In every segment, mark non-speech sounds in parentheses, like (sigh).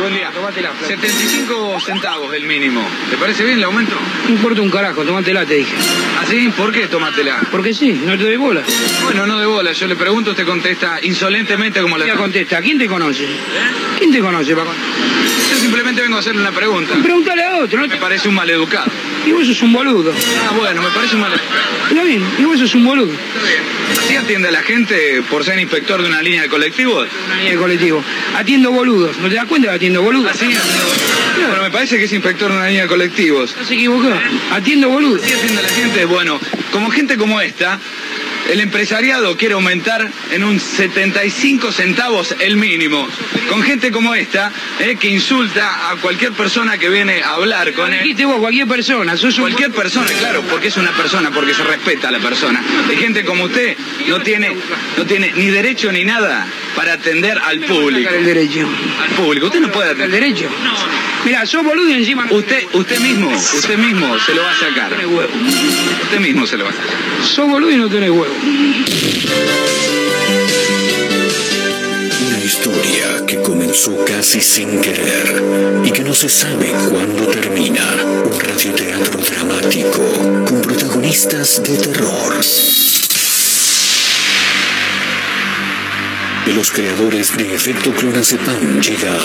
buen día. 75 centavos el mínimo. ¿Te parece bien el aumento? No importa un carajo, tomátela, te dije. ¿Así? ¿Por qué tómatela? Porque sí, no te doy bola. Bueno, no de bola. Yo le pregunto, usted contesta insolentemente como la... Ya contesta, ¿quién te conoce? ¿Quién te conoce, Paco? Yo simplemente vengo a hacerle una pregunta. Pregúntale a otro, ¿no? Me Te... parece un maleducado. Y vos sos un boludo. Ah, bueno, me parece maleducado. Está bien, y vos sos un boludo. Está bien. ¿Así atiende a la gente por ser inspector de una línea de colectivos? Una línea de colectivo. Atiendo boludos. ¿No te das cuenta que atiendo boludos? ¿Así? Bueno, me parece que es inspector de una línea de colectivos. No se equivocó. Atiendo boludos. ¿Qué atiende a la gente? Bueno, como gente como esta, el empresariado quiere aumentar en un 75 centavos el mínimo. Con gente como esta, eh, que insulta a cualquier persona que viene a hablar con él. Dijiste vos, cualquier persona. Sos un Cualquier persona, claro, porque es una persona, porque se respeta a la persona. Y gente como usted no tiene, no tiene ni derecho ni nada para atender al público. El derecho. Al público. Usted no puede ¿El atender. derecho? Mira, sos boludo y encima Usted, usted mismo, usted mismo se lo va a sacar. Usted mismo se lo va a sacar. Sos boludo y no tenés huevo. Una historia que comenzó casi sin querer y que no se sabe cuándo termina. Un radioteatro dramático con protagonistas de terror. Los creadores de Efecto Clonazepam llega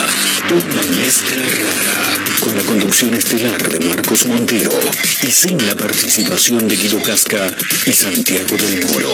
una mezcla rara con la conducción estelar de Marcos Montero. Y sin la participación de Guido Casca y Santiago del Moro.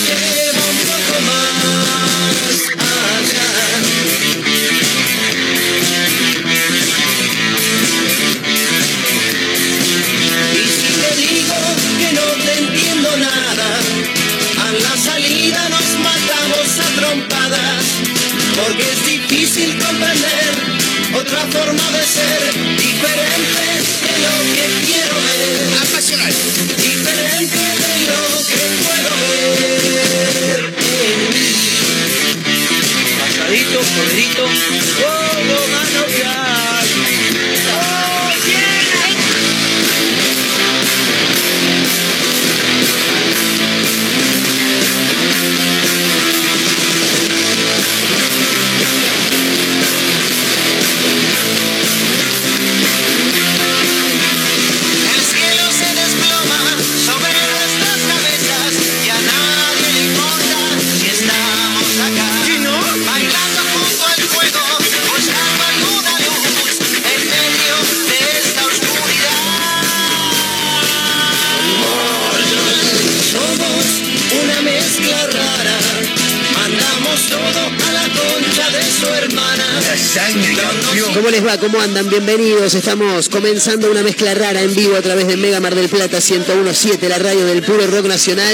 porque es difícil comprender otra forma de ser, diferente de lo que quiero ver. Apasional. Diferente de lo que puedo ver. Pasadito, corridito, todo ya. ¡Oh, les va? ¿Cómo andan? Bienvenidos. Estamos comenzando una mezcla rara en vivo a través de Mega Mar del Plata 1017, la radio del puro rock nacional.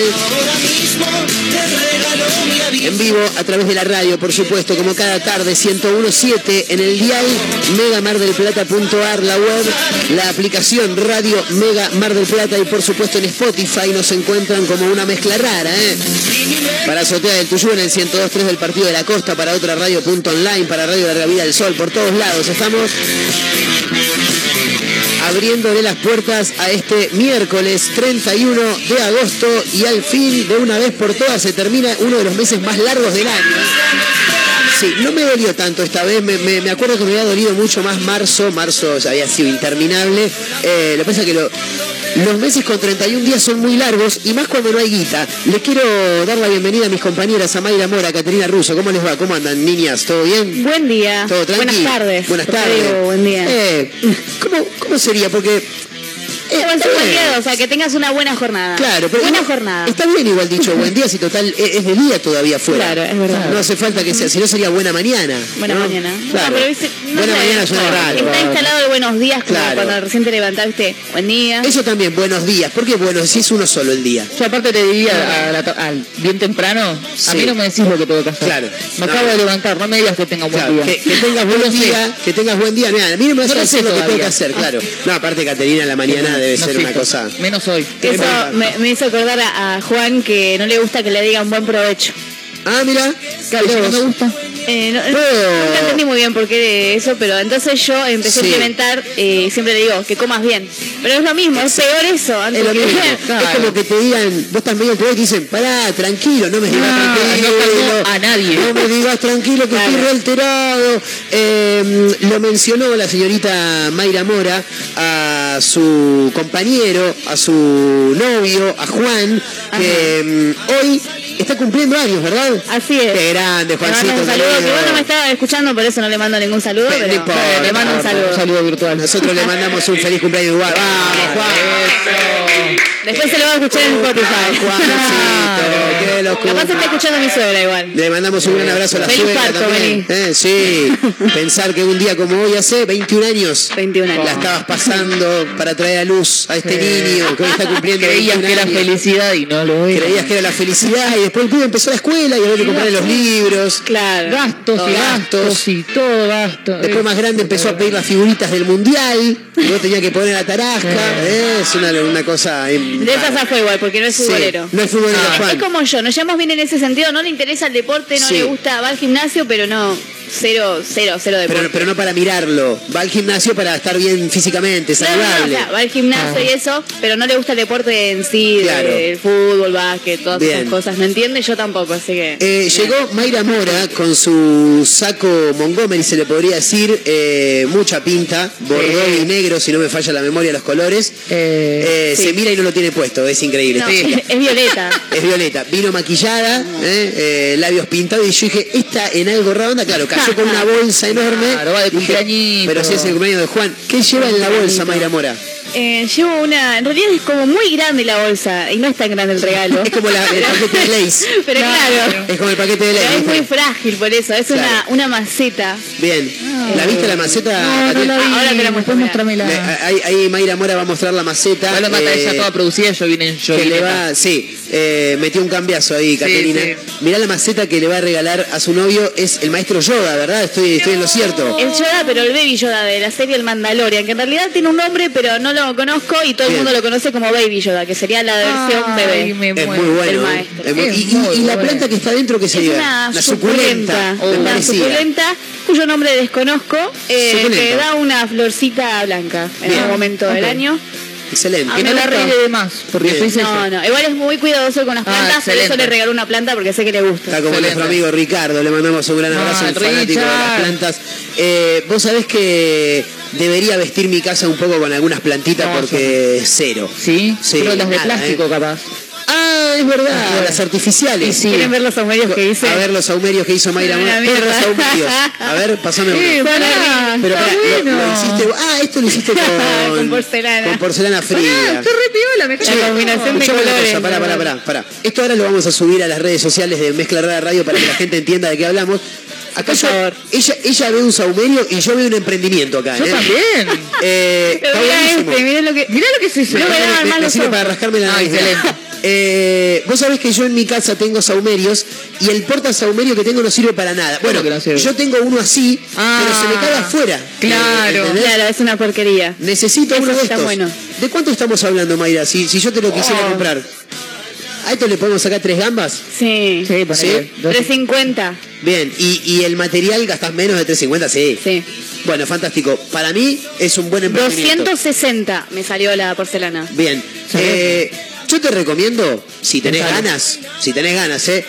En vivo a través de la radio, por supuesto, como cada tarde, 1017 en el dial megamardelplata.ar, la web, la aplicación Radio Mega Mar del Plata y por supuesto en Spotify nos encuentran como una mezcla rara, ¿eh? Para Azotea del Tuyú en el 102.3 del Partido de la Costa, para otra radio punto online, para Radio Larga Vida del Sol, por todos lados estamos abriéndole las puertas a este miércoles 31 de agosto y al fin, de una vez por todas, se termina uno de los meses más largos del año. Sí, no me dolió tanto esta vez, me, acuerdo que me había dolido mucho más marzo, marzo ya había sido interminable. Eh, lo que pasa es que lo- los meses con 31 días son muy largos y más cuando no hay guita. Les quiero dar la bienvenida a mis compañeras, a Mayra Mora, Caterina Russo. ¿Cómo les va? ¿Cómo andan, niñas? ¿Todo bien? Buen día. ¿Todo tranqui? Buenas tardes. Buenas tardes. digo buen día. Eh, ¿cómo, ¿Cómo sería? Porque Eh, Buen día, o sea, que tengas una buena jornada. Claro, pero Buena igual- jornada. Está bien igual dicho buen día, si total es es de día todavía fuera. Claro, es verdad. No hace falta que sea, si no sería buena mañana. Buena ¿no? mañana. Claro. No, pero dice- no buena sé, mañana suena raro. Está instalado el buenos días como Claro. cuando recién te levantaste. Buen día. Eso también, buenos días. ¿Por qué bueno? Si es uno solo el día. Yo aparte te diría a la to- al bien temprano, Sí. a mí no me decís lo que tengo que hacer. Claro. Me No. acabo de levantar, no me digas que tenga buen Claro, día. que, que tengas No buen día, que tengas buen día. Mira, a mí no me a lo que tengo que hacer, claro. No, aparte Caterina la mañana debe No ser una cosa. Menos hoy. Eso me, me hizo acordar a, a Juan que no le gusta que le digan buen provecho. Ah, mira. Claro, no me gusta. Eh, no, nunca entendí muy bien por qué eso, pero entonces yo empecé Sí. a implementar, eh, siempre le digo, que comas bien. Pero es lo mismo, es peor eso. Antes Es lo que-. Claro. (laughs) Es como que te digan, vos estás medio y te dicen, pará, tranquilo, no me digas No, tranquilo. no a nadie. No me digas tranquilo que estoy re alterado. Eh, lo mencionó la señorita Mayra Mora a su compañero, a su novio, a Juan, que mm, hoy está cumpliendo años, ¿verdad? Así es. Qué grande, Le Juancito. mando un saludo, que vos no me estaba escuchando, por eso no le mando ningún saludo, pero le mando un saludo. Un saludo virtual. Nosotros le mandamos un feliz cumpleaños igual. Vamos, Juan. Después se lo va a escuchar en Spotify. Juancito, qué locura. Capaz está escuchando mi suegra igual. Le mandamos un gran abrazo a la Feliz suegra parto, también. Eh, sí, (laughs) pensar que un día como hoy hace 21 años 21 años. la estabas pasando para traer a luz a este niño que hoy está cumpliendo Creías 21 que era felicidad y no lo era. Creías que era la felicidad y después el pibe empezó la escuela y había que comprarle los libros. Claro. Gastos y Gastos. gastos y todo gasto. Después más grande empezó a pedir las figuritas del mundial y vos tenías que poner la tarasca. Eh, es una, una cosa. De esa rara. zafó igual, porque no es Sí, futbolero. no es futbolero, Ah. Es como yo, nos llevamos bien en ese sentido, no le interesa el deporte, no Sí. le gusta, va al gimnasio, pero no, cero, cero, cero deporte. Pero, pero no para mirarlo. Va al gimnasio para estar bien físicamente, No, no, no, o saludable. sea, va al gimnasio y eso, pero no le gusta el deporte en sí, de- Claro. el fútbol, básquet, todas Bien. esas cosas. ¿Me entiende? Yo tampoco, así que. Eh, llegó Mayra Mora con su saco Montgomery, se le podría decir, eh, mucha pinta, bordó y negro, si no me falla la memoria, los colores. Eh, Eh, sí. Se mira y no lo tiene puesto, es increíble. No, es violeta. (laughs) Es violeta, vino maquillada, eh, eh, labios pintados y yo dije, esta en algo ronda, claro, cayó con una bolsa enorme. Claro, va de Dije, cumpleañito. Pero si es el cumpleaños de Juan, ¿qué lleva en la bolsa Mayra Mora? Eh, llevo una. En realidad es como muy grande la bolsa y no es tan grande el regalo. Es como la- el paquete de Lays. (laughs) Pero claro. Es como el paquete de Pero Lays. es muy frágil por eso, es Claro. una, una maceta. Bien. ¿La viste la maceta? no, no la vi. Ahora te la muestro. Le- ahí, ahí Mayra Mora va a mostrar la maceta. Igual lo mata eh, ella toda producida, yo vine en yo que le va, sí, eh, metió un cambiazo ahí, Caterina. sí. Mirá la maceta que le va a regalar a su novio, es el maestro Yoda, ¿verdad? Estoy, estoy en lo cierto. El Yoda, pero el Baby Yoda de la serie El Mandalorian, que en realidad tiene un nombre, pero no lo conozco y todo Bien. el mundo lo conoce como Baby Yoda, que sería la versión Ay, bebé. me Es muero. muy bueno. el ¿eh? maestro. Es muy- Es y, y- muy y la bueno. planta que está dentro, ¿qué Es sería? una la suculenta, suculenta. me una parecía. suculenta cuyo nombre desconozco, eh, que da una florcita blanca en Bien. algún momento del año. Excelente. Que me no la arregle de más, porque. No, no, igual es muy cuidadoso con las Ah, plantas, por eso le regaló una planta porque sé que le gusta. Está como Excelente. nuestro amigo Ricardo, le mandamos un gran Ah, abrazo, un el fanático de las plantas. Eh, Vos sabés que debería vestir mi casa un poco con algunas plantitas No, porque cero. ¿Sí? Sí, Pero las de nada, plástico, ¿eh? capaz. Ah, es verdad, las artificiales. Sí, sí. ¿Quieren ver los saumerios que hice? A ver los saumerios que hizo Mayra Una Mora. mierda. Todos los saumerios. A ver, pasame uno. (laughs) Eh, pará, Pero pará, lo- hiciste. Ah, esto lo hiciste (laughs) con. Con porcelana. Con porcelana fría. Pará, me La cae. combinación de colores. cosa, pará, pará, pará, pará. Esto ahora lo vamos a subir a las redes sociales de Mezcla Rara Radio para que la gente entienda de qué hablamos. Acá yo- ella, ella ve un saumerio y yo veo un emprendimiento acá. Yo ¿eh? también. Eh, Pero mirá este, mirá lo que. Mirá lo que es eso. No me daban Me- mal me los sirve ojos. para rascarme la Ah, nariz. excelente. Eh, vos sabés que yo en mi casa tengo saumerios y el porta saumerio que tengo no sirve para nada. Bueno, que no sirve? yo tengo uno así, Ah, pero se me cae afuera. claro. ¿Entendés? Claro, es una porquería. Necesito Eso uno de estos. bueno. ¿De cuánto estamos hablando, Mayra? Si, si yo te lo quisiera Oh. comprar. ¿A esto le podemos sacar tres gambas? Sí. Sí, ponele. ¿Sí? Dos- 350. Bien, ¿y, y el material gastas menos de 350? Sí. Sí. Bueno, fantástico. Para mí es un buen emprendimiento. 260 me salió la porcelana. Bien. Eh, yo te recomiendo, si tenés ganas, si tenés ganas, ¿eh?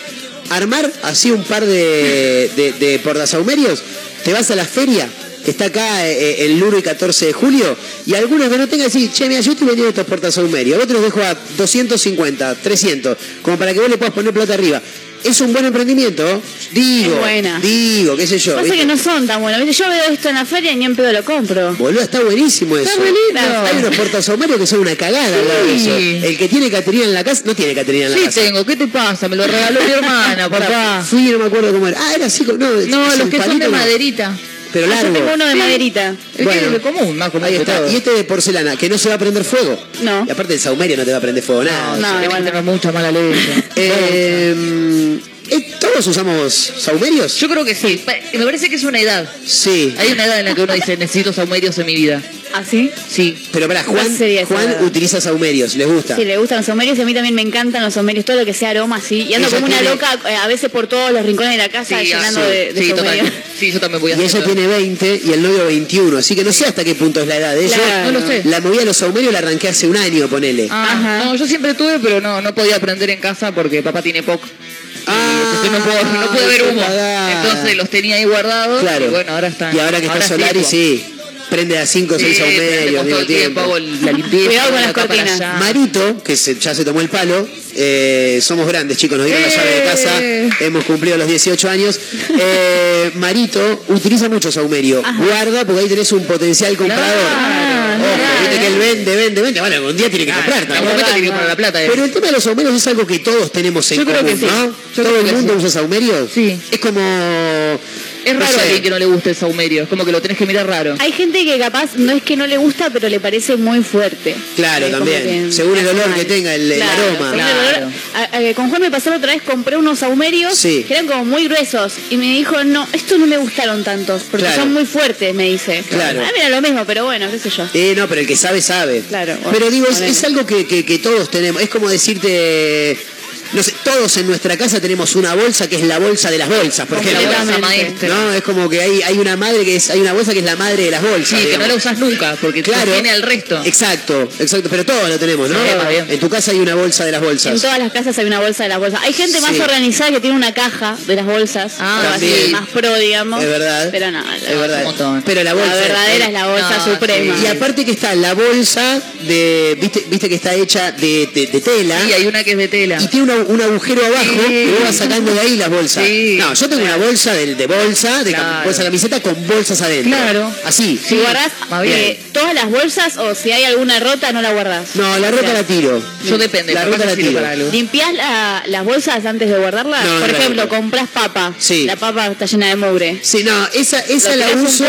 Armar así un par de, de, de portasaumerios, te vas a la feria, que está acá eh, el Luro y 14 de julio, y algunos que no tengan decir, che, mira, yo estoy vendiendo estos portasaumerios, otros los dejo a 250, 300, como para que vos le puedas poner plata arriba. Es un buen emprendimiento, digo, Es buena. digo, qué sé yo. Pasa ¿viste? que no son tan buenos. Yo veo esto en la feria y ni en pedo lo compro. Boludo, está buenísimo eso. re lindo. Hay unos portasahumerios que son una cagada al lado de Sí. eso. El que tiene Caterina en la casa, no tiene Caterina en la Sí casa. tengo, ¿qué te pasa? Me lo regaló mi hermana, (laughs) papá. Fui y no me acuerdo cómo era. Ah, era así, no. No, los un que son de maderita. Pero Ah, yo largo. tengo uno de Sí. maderita. Es Bueno. es lo común, más común Ahí está. Y este de porcelana, que no se va a prender fuego. No. Y aparte el saumerio no te va a prender fuego nada. No, No, igual no. tenemos mucha mala leche. (laughs) Eh, eh, ¿Todos usamos saumerios? Yo creo que sí. Me parece que es una edad. Sí. Hay una edad en la que uno dice, necesito saumerios en mi vida. ¿Así? Sí. Pero para Juan, ¿Cuál sería esa Juan edad? utiliza saumerios, ¿les gusta? Sí, le gustan los saumerios y a mí también me encantan los saumerios, todo lo que sea aroma así. Y ando Ella como una tiene- loca eh, a veces por todos los rincones de la casa Sí, llenando ah, sí. de, de sí, total. Sí, yo también voy a Y hacer ella tiene 20 y el novio 21, así que no sé hasta qué punto es la edad de ella. Claro. No lo sé. La movida de los saumerios la arranqué hace un año, ponele. Ah, Ajá. no, yo siempre tuve, pero no, no podía aprender en casa porque papá tiene POC. Ah, no puedo, no puedo ver humo. Entonces los tenía ahí guardados. Claro. Y bueno, ahora están. Y ahora que está Solari, sí. Prende a 5 o 6 Sí, saumerios prendemos al todo mismo el tiempo, tiempo. la limpieza. Cuidado con las cortinas. allá. Marito, que se- ya se tomó el palo, eh, somos grandes chicos, nos dieron la Eh. llave de casa, hemos cumplido los 18 años. (laughs) Eh, Marito utiliza mucho saumerio, guarda porque ahí tenés un potencial comprador. Claro, Ojo, claro. viste que él vende, vende, vende, bueno, un día tiene que comprar tiene que la plata. eh. Pero el tema de los saumerios es algo que todos tenemos en Yo creo común, que sí. ¿no? Yo Todo creo el que mundo sí. usa saumerios. Sí. Es como... Es no raro sé. a alguien que no le guste el saumerio. Es como que lo tenés que mirar raro. Hay gente que capaz no es que no le gusta, pero le parece muy fuerte. Claro, Eh, también. que Según el olor mal. que tenga, el- el aroma. el Claro. olor. A- a- con Juan me pasó la otra vez, compré unos saumerios Sí. que eran como muy gruesos. Y me dijo, no, estos no me gustaron tantos, porque Claro. son muy fuertes, me dice. Claro. A mí era lo mismo, pero bueno, qué sé yo. Eh, no, pero el que sabe, sabe. Claro, bueno, pero digo, es, algo que, que- que todos tenemos. Es como decirte. No sé, todos en nuestra casa tenemos una bolsa que es la bolsa de las bolsas, por Porque la ejemplo. bolsa Completamente. maestra. No, es como que hay, hay una madre que es, hay una bolsa que es la madre de las bolsas. Sí, que no la usas nunca, porque Claro. tiene al resto. Exacto, exacto, pero todos lo tenemos, ¿no? Sí. En tu casa hay una bolsa de las En bolsas. todas las casas hay una bolsa de las bolsas. Hay gente más Sí. organizada que tiene una caja de las bolsas. Ah, así, más pro, digamos. Es verdad. Pero no, la, Es verdad. Pero la bolsa. la verdadera es la bolsa No, suprema. Y aparte que está la bolsa de. ¿Viste, viste que está hecha de, de- de tela? Sí, hay una que es de tela. y tiene una- un agujero abajo Sí. y vas sacando de ahí las bolsas. Sí. No, yo tengo una bolsa de, de bolsa, de Claro. bolsa de camiseta con bolsas adentro. Claro. Así. Si guardás eh, todas las bolsas o si hay alguna rota, no la guardás. No, la rota la tiro. Yo depende, La rota la tiro. para algo. ¿Limpiás la- las bolsas antes de guardarlas? No, no Por ejemplo, compras papa. Sí. La papa está llena de mugre. Sí, no, esa, esa ¿Lo la uso.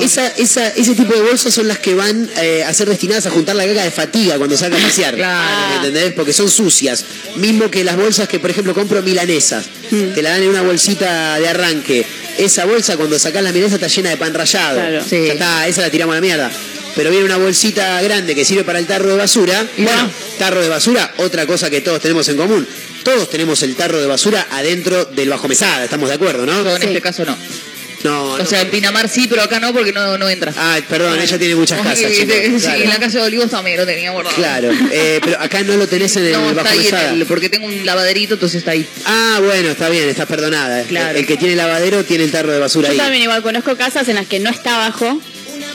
Esa, esa, ese tipo de bolsas son las que van eh, a ser destinadas a juntar la caca de fatiga cuando salga a pasear. Claro. ¿Entendés? Porque son sucias. Mismo que las bolsas que, por ejemplo, compro milanesas. Hmm. Te la dan en una bolsita de arranque. Esa bolsa, cuando sacás la milanesa, está llena de pan rallado. Claro. Sí. Ya está, esa la tiramos a la mierda. Pero viene una bolsita grande que sirve para el tarro de basura. Y bueno, no. tarro de basura, otra cosa que todos tenemos en común. Todos tenemos el tarro de basura adentro del bajo mesada, estamos de acuerdo, ¿no? Yo en este caso no. No, O no. sea, en Pinamar sí, pero acá no porque no, no entra. Ah, perdón, ella tiene muchas casas, Sí, chicos. sí, Claro. en la calle de Olivos también lo tenía guardado. Claro, eh, pero acá no lo tenés en el No, está bajo ahí en mesada. el, porque tengo un lavaderito, entonces está ahí. Ah, bueno, está bien, estás perdonada. Claro. El que tiene lavadero tiene el tarro de basura Yo ahí. también igual conozco casas en las que no está abajo,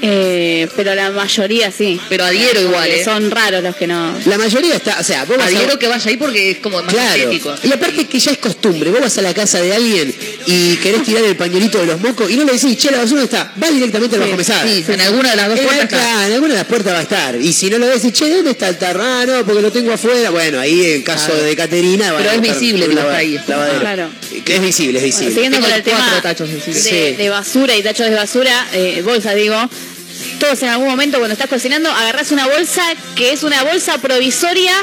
eh, pero la mayoría sí. Pero adhiero igual, ¿eh? Son raros los que no. La mayoría está, o sea, vos vas a- que vaya ahí porque es como más Claro. estético. Y aparte que ya es costumbre, vos vas a la casa de alguien y querés tirar el pañuelito de los mocos y no le decís, che, la basura está, va directamente al bajo mesada. Sí, en alguna de las dos En, puertas claro, está. en alguna de las puertas va a estar. Y si no lo ves, che, ¿dónde está el tarro? Ah, no, porque lo tengo afuera. Bueno, ahí en caso Claro. de Caterina. va Pero a es visible que está ahí. Claro. Es visible, es visible. Bueno, siguiendo con el tema cuatro tachos encima. de, Sí. de basura y tachos de basura, eh, bolsas digo, todos en algún momento cuando estás cocinando agarrás una bolsa que es una bolsa provisoria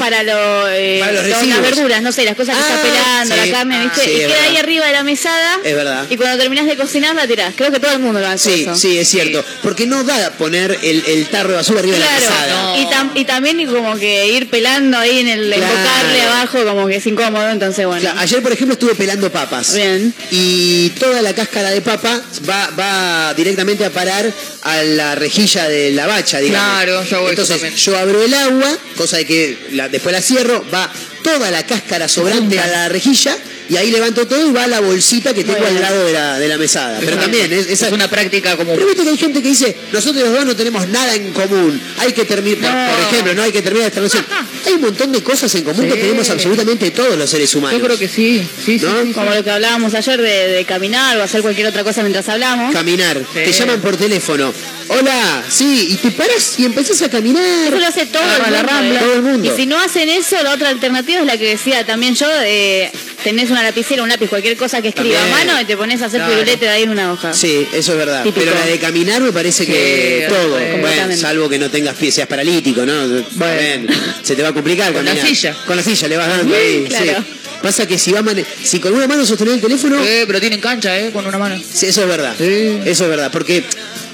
para, lo, eh, Para los lo- las verduras, no sé, las cosas que Ah, estás pelando, sí. la carne, Ah, ¿viste? sí, y queda ahí arriba de la mesada. Es verdad. Y cuando terminás de cocinar la tirás. Creo que todo el mundo lo hace Sí, eso. sí, es cierto. Porque no da poner el, el tarro de basura arriba de la mesada. no. y, tam- y también como que ir pelando ahí en el Claro. embocarle abajo como que es incómodo, entonces bueno. Claro, ayer, por ejemplo, estuve pelando papas. Bien. Y toda la cáscara de papa va, va directamente a parar a la rejilla de la bacha, digamos. Claro, yo eso Entonces, yo abro el agua, cosa de que la- después la cierro, va toda la cáscara sobrante a la rejilla y ahí levanto todo y va a la bolsita que tengo Bueno. al lado de la, de la mesada. Pero también es, esa- Es una práctica como... Pero viste que hay gente que dice, nosotros los dos no tenemos nada en común. Hay que terminar, por ejemplo, no hay que terminar esta relación. (laughs) Hay un montón de cosas en común que Sí. tenemos absolutamente todos los seres humanos. Yo creo que sí, sí, sí. ¿No? sí, sí. Como lo que hablábamos ayer de, de caminar o hacer cualquier otra cosa mientras hablamos. Caminar. Te llaman por teléfono. Hola, sí, y te paras y empezás a caminar. Eso lo hace todo el la mundo. rambla. ¿eh? Todo el mundo. Y si no hacen eso, la otra alternativa es la que decía también yo, de tenés una lapicera, un lápiz, cualquier cosa que escriba a mano y te pones a hacer Claro. pirulete de ahí en una hoja. Sí, eso es verdad. Típico. Pero la de caminar me parece que todo. Bueno, salvo que no tengas pies, seas paralítico, ¿no? Bueno, se te va a complicar Con la caminar. silla. Con la silla le vas dando ahí. Claro. sí. Pasa que si va mane- si con una mano sostener el teléfono, Eh, pero tienen cancha, ¿eh? Con una mano. Sí, eso es verdad. Sí. Eso es verdad. Porque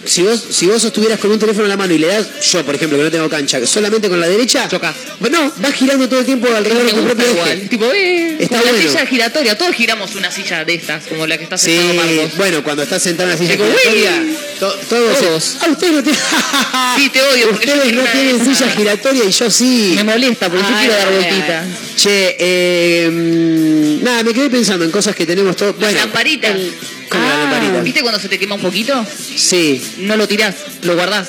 si vos, si vos sostuvieras con un teléfono en la mano y le das, yo por ejemplo, que no tengo cancha, solamente con la derecha, Chocás. No, vas girando todo el tiempo alrededor de tu propio eje. Tipo, eh, Está como la bueno. silla giratoria. Todos giramos una silla de estas, como la que está Sí, sentado Marcos. bueno, cuando estás sentado en la silla Digo, giratoria, uy. to- todos. Todos. Ah, ustedes no tienen. Sí, te odio, porque yo Ustedes quiero no una tienen esas. silla giratoria y yo sí. Me molesta, porque yo Ay, quiero dar ay, vueltita. Che, eh, mm, nada, me quedé pensando en cosas que tenemos todos. Bueno, Lamparita. ¿Cómo la Ah. ¿Viste cuando se te quema un poquito? Sí. No lo tirás, lo guardás.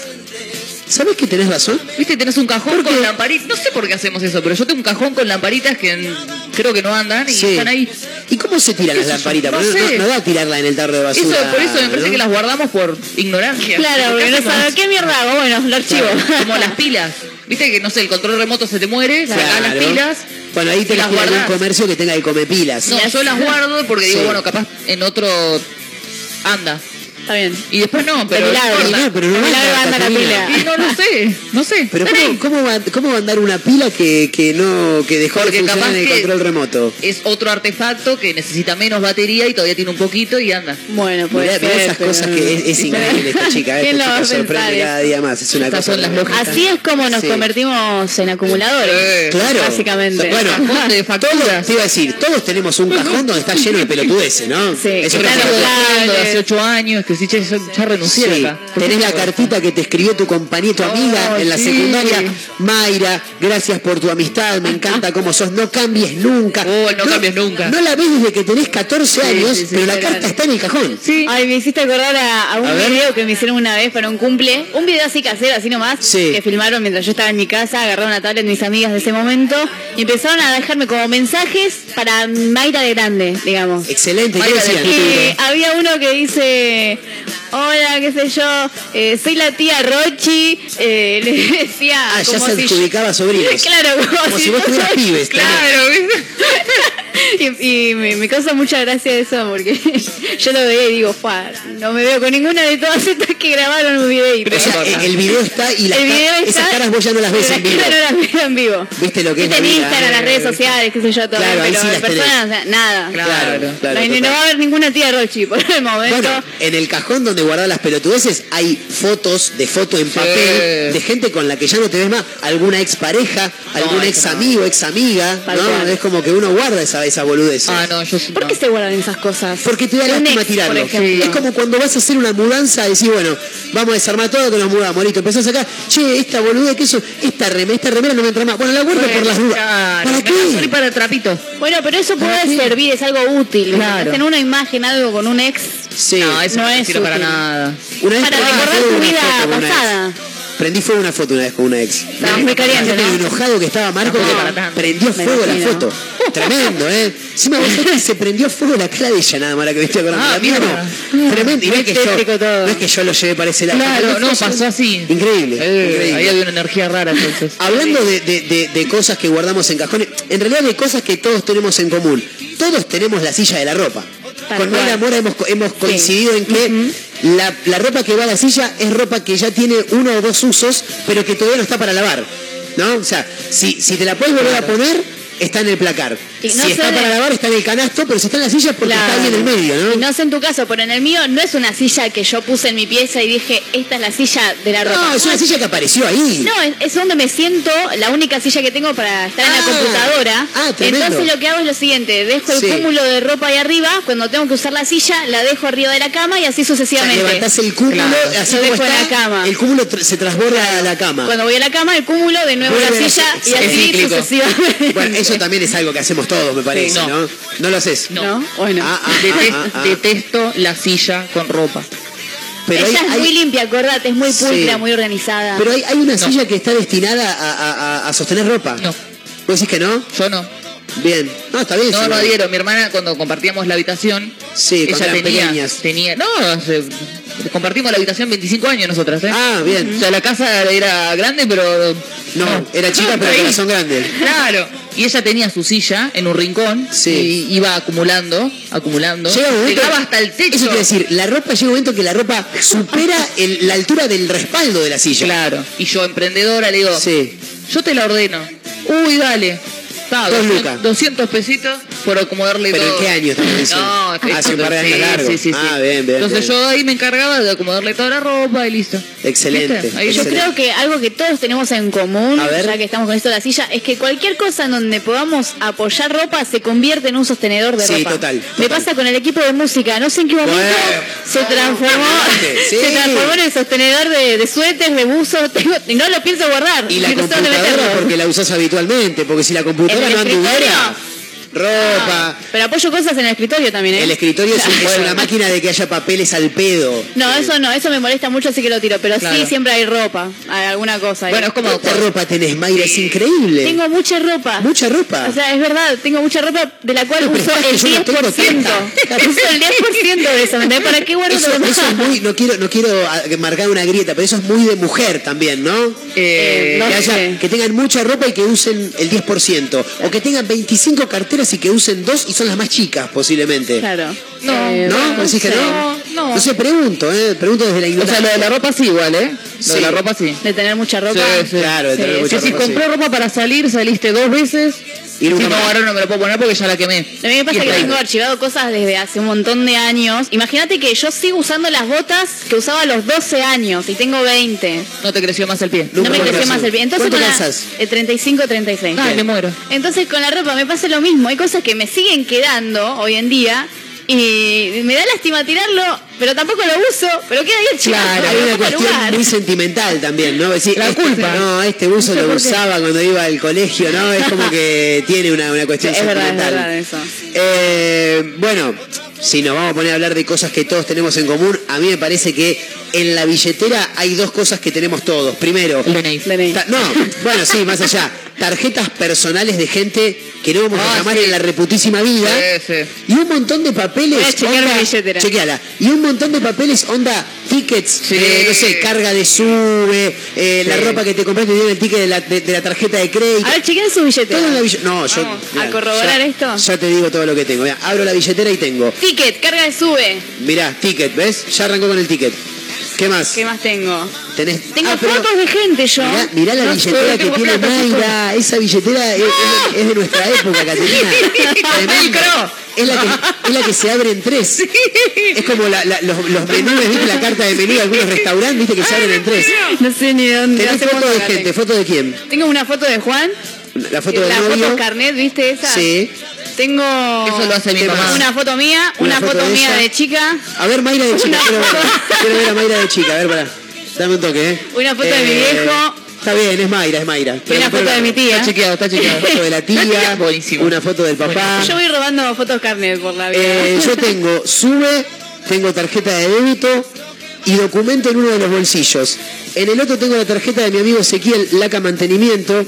¿Sabes que tenés razón? ¿Viste? Tenés un cajón con lamparitas. No sé por qué hacemos eso, pero yo tengo un cajón con lamparitas que creo que no andan y Sí. están ahí. ¿Y cómo se tiran ¿Qué las lamparitas? No Porque sé. no, da tirarla en el tarro de basura. Eso, por eso me parece ¿no? que las guardamos por ignorancia. Claro, porque no ¿Qué sabe hacemos? qué mierda hago. Bueno, lo archivo. Como las pilas. Viste que, no sé, el control remoto se te muere, sacás las Claro. pilas. Bueno, ahí tenés las algún guardás. comercio que tenga que comer pilas. No, yo las guardo porque digo, bueno, capaz en otro anda. Está bien. Y después no, pero milagro. no importa. No, pero no De milagro anda, anda la pila. Y no lo sé, no sé. Pero ¿cómo, cómo va, ¿cómo va a andar una pila que, que no que dejó Porque de funcionar capaz en el control remoto? Es otro artefacto que necesita menos batería y todavía tiene un poquito y anda. Bueno, pues. Mirá, mirá esas cosas que es, es increíble esta chica. (laughs) ¿Quién Esta chica sorprende cada día más. Es una Estas cosa. son las lógicas. Así es como nos Sí. convertimos en acumuladores. Claro. Básicamente. Bueno, de todos, te iba a decir, todos tenemos un cajón donde está lleno de pelotudeces, ¿no? Sí, Eso claro, es una de hace ocho años, que sí, che, ya, ya renuncié Sí, acá. tenés la cartita que te escribió tu compañera, tu amiga Oh, en la sí. secundaria. Mayra, gracias por tu amistad, me encanta cómo sos, no cambies nunca. Oh, no cambies nunca. No la ves desde que tenés 14 años, sí, sí, pero la carta está en el cajón. Sí. Ay, me hiciste acordar a, a un A video que me hicieron una vez para un cumple. Un video así casero, así nomás. Sí. Que filmaron mientras yo estaba en mi casa. Agarraron una tablet de mis amigas de ese momento. Y empezaron a dejarme como mensajes para Mayra de grande, digamos. Excelente, ¿qué Y había uno que dice, hola, qué sé yo, eh, soy la tía Rochi, eh, (laughs) le decía... Ah, ya como se si- adjudicaba sobrinos. (laughs) Claro, como, Como si vos tuvieras pibes, Claro. (laughs) y, y me, me causa mucha gracia eso porque (laughs) yo lo veía y digo, "Fua, no me veo con ninguna de todas estas que grabaron un videito. O sea, el, el video está y las El ca- video esas está, caras vos ya no las ves pero en vivo. No las veo en vivo. ¿Viste lo que es Viste en? Instagram, las redes sociales, qué sé yo, todo. Claro, pero sí en las persona, o sea, nada. Claro, claro, no, va a haber ninguna tía Rochi por el momento. Bueno, en el cajón donde guardás las pelotudeces hay fotos de foto en papel de gente con la que ya no te ves más, alguna ex pareja, algún ex amigo, ex amiga. Es como que uno guarda esa, esa boludez. Ah, no, yo sí. ¿Por no. qué se guardan esas cosas? Porque te da lástima ex, tirarlo. por ejemplo. Es como cuando vas a hacer una mudanza, decís, bueno, vamos a desarmar todo, que nos mudamos, listo. Empezás acá, che, esta boludez, que eso, esta remera, esta remera no me entra más. Bueno, la guardo por las dudas. Claro, ¿Para qué? para trapito. Bueno, pero eso ¿Para puede qué? servir, es algo útil. Claro. Hacen una imagen, algo con un ex Sí. No, eso No no, es para nada. Una vez para recordar tu vida pasada. Prendí fuego una foto una vez con una ex. Estabas muy caliente, ¿no? enojado que estaba Marco No, prendió fuego la foto. (laughs) Tremendo, ¿eh? Encima vos se prendió fuego la cara de ella nada más la que estoy acordando. Ah, la no. Tremendo. Y no es, que yo, tétrico todo. no es que yo lo llevé para ese lado. Claro, no, pasó así. Increíble. Eh, increíble. ahí había una energía rara entonces. Hablando de, de- de- de cosas que guardamos en cajones, en realidad hay cosas que todos tenemos en común. Todos tenemos la silla de la ropa. Tal Con. Mayra Mora hemos coincidido en que la, la ropa que va a la silla es ropa que ya tiene uno o dos usos, pero que todavía no está para lavar. ¿No? O sea, si, si te la puedes volver a poner, está en el placar. No si está de- para lavar, está en el canasto, pero si está en la silla porque Claro. está ahí en el medio, ¿no? Y no sé en tu caso, pero en el mío no es una silla que yo puse en mi pieza y dije, esta es la silla de la ropa. No, es una silla que apareció ahí. No, es, es donde me siento, la única silla que tengo para estar en Ah, la computadora. ah. Entonces lo que hago es lo siguiente, dejo el Sí. cúmulo de ropa ahí arriba, cuando tengo que usar la silla, la dejo arriba de la cama y así O sea, sucesivamente. levantás el cúmulo, Claro. así Lo dejo en está, la cama. el cúmulo tr- se transborda a la cama. Cuando voy a la cama, el cúmulo, de nuevo Vuelve la silla si- y así sucesivamente. Bueno, eso también es algo que hacemos todos, me parece, no. ¿no? No lo haces. No. ¿No? Bueno. Ah, ah, ah, ah. Detesto la silla con ropa. Pero hay, Ella es hay- muy limpia, acordate, es muy Sí. pulcra, muy organizada. pero hay, hay una silla que está destinada a, a- a- a sostener ropa. No. ¿Vos decís que no? Yo no. Bien. No, está bien. No, sí, no adhiero. Mi hermana cuando compartíamos la habitación, Sí, cuando ella eran tenía, pequeñas. tenía, no, compartimos la habitación 25 años nosotras, ¿eh? Ah, bien. O sea, la casa era grande, pero No, era chica, pero ahí. corazón grande. Claro. Y ella tenía su silla en un rincón Sí. y iba acumulando, acumulando. Llega un momento- Llegaba hasta el techo. Eso quiere decir, la ropa llega un momento que la ropa supera el- la altura del respaldo de la silla. Claro. Y yo, emprendedora, le digo, Sí. yo te la ordeno. Uy, dale. Está, Dos 200, lucas. 200 pesitos por acomodarle ¿Pero en qué año? No, Hace un par de años sí, largo. Sí, sí, sí. Ah, bien, bien, Entonces bien. yo ahí me encargaba de acomodarle toda la ropa y listo. Excelente. Yo excelente. creo que algo que todos tenemos en común, A ver. ya que estamos con esto de la silla, es que cualquier cosa en donde podamos apoyar ropa se convierte en un sostenedor de Sí, ropa. total, Me pasa con el equipo de música, no sé en qué momento Bueno. (laughs) se transformó, Sí. se transformó en el sostenedor de, de suéteres, de buzos, (laughs) tengo- y no lo pienso guardar. Y la computadora porque la usás habitualmente, porque si la computadora ¿En el no anduviera, ropa. Pero apoyo cosas en el escritorio también, ¿eh? El escritorio es, un- (laughs) es una máquina de que haya papeles al pedo. No, eso no, eso me molesta mucho, así que lo tiro. Pero sí, siempre hay ropa, hay alguna cosa. ahí. Bueno, es como ¿Cuánta ropa tenés, Mayra? Es increíble. Tengo mucha ropa. Mucha ropa. O sea, es verdad, tengo mucha ropa de la cual uso el yo no tengo 10%. tanta. (laughs) uso el 10% de eso. ¿Para qué guardo Eso, eso es muy, no quiero, no quiero ah, marcar una grieta, pero eso es muy de mujer también, ¿no? Eh, no que, haya- que tengan mucha ropa y que usen el 10%. O que tengan 25 y que usen dos y son las más chicas, posiblemente. Claro. No, Eh, ¿No? bueno, ¿Vos decís que no? no, no. Sé, pregunto, ¿eh? Pregunto desde la O sea, ignorancia. lo de la ropa sí igual, ¿eh? Lo Sí. de la ropa sí. De tener mucha ropa. Sí, sí. Claro, de tener Sí, mucha Que si ropa, sí. compré ropa para salir, saliste dos veces. Y si no, ahora no me lo puedo poner porque ya la quemé. A mí me pasa que tengo archivado cosas desde hace un montón de años. Imagínate que yo sigo usando las botas que usaba a los 12 años y tengo 20. No te creció más el pie. No me creció más el pie. Entonces ¿Cuánto con la- calzas? eh, 35, 36. Ay, me muero. Entonces con la ropa me pasa lo mismo. Hay cosas que me siguen quedando hoy en día y me da lástima tirarlo, pero tampoco lo uso, pero queda bien chido. Claro, hay una cuestión muy sentimental también, ¿no? Decir, La este- culpa. No, este buzo No sé lo usaba cuando iba al colegio, ¿no? Es como que tiene una, una cuestión (laughs) Es verdad, es sentimental. verdad eso. Eh, bueno, si nos vamos a poner a hablar de cosas que todos tenemos en común, a mí me parece que en la billetera hay dos cosas que tenemos todos. Primero, ta- no, bueno, sí, más allá. Tarjetas personales de gente que no vamos a Ah, llamar sí. en la reputísima vida. Sí, sí. Y un montón de papeles. Voy a chequear onda- mi billetera. chequeala. Y un montón de papeles, onda, tickets, Sí. eh, no sé, carga de sube, eh, la Sí. ropa que te compraste tiene el ticket de la, de- de la tarjeta de crédito. A ver, chequen su billetera. Todo en la bille- No, yo. Vamos, a corroborar ya- esto. Ya te digo todo lo que tengo. Mirá, abro la billetera y tengo. Ticket, carga de sube. Mirá, ticket, ¿ves? Ya arrancó con el ticket. ¿Qué más? ¿Qué más tengo? Tenés. Tengo Ah, pero fotos de gente yo. Mirá, mirá la No, billetera que tiene plata, Mayra. Esa billetera es, es de- es de nuestra época, Caterina. Es la, que, es la que se abre en tres. Es como la- la- los, los menús, ¿viste? La carta de menú de algunos restaurantes, ¿viste? Que se abren en tres. No sé ni de dónde. ¿Tenés foto de gente? ¿Foto de quién? Tengo una foto de Juan. La foto del la novio. foto carnet, ¿viste esa? Sí. Tengo Eso lo hace mi ¿Qué mamá. una foto mía, Una foto de mía ella. de chica, A ver, Mayra de chica. (laughs) Una Quiero ver, foto. quiero ver a Mayra de chica. A ver, pará. Dame un toque, ¿eh? Una foto de mi viejo. Está bien, es Mayra, es Mayra. una foto de mi tía. Está chequeado, está chequeado. Una foto de la (laughs) tía. Buenísimo. Una foto del papá. Yo voy robando fotos carnet por la vida. Eh, yo tengo sube, tengo tarjeta de débito y documento en uno de los bolsillos. En el otro tengo la tarjeta de mi amigo Ezequiel, Laca Mantenimiento.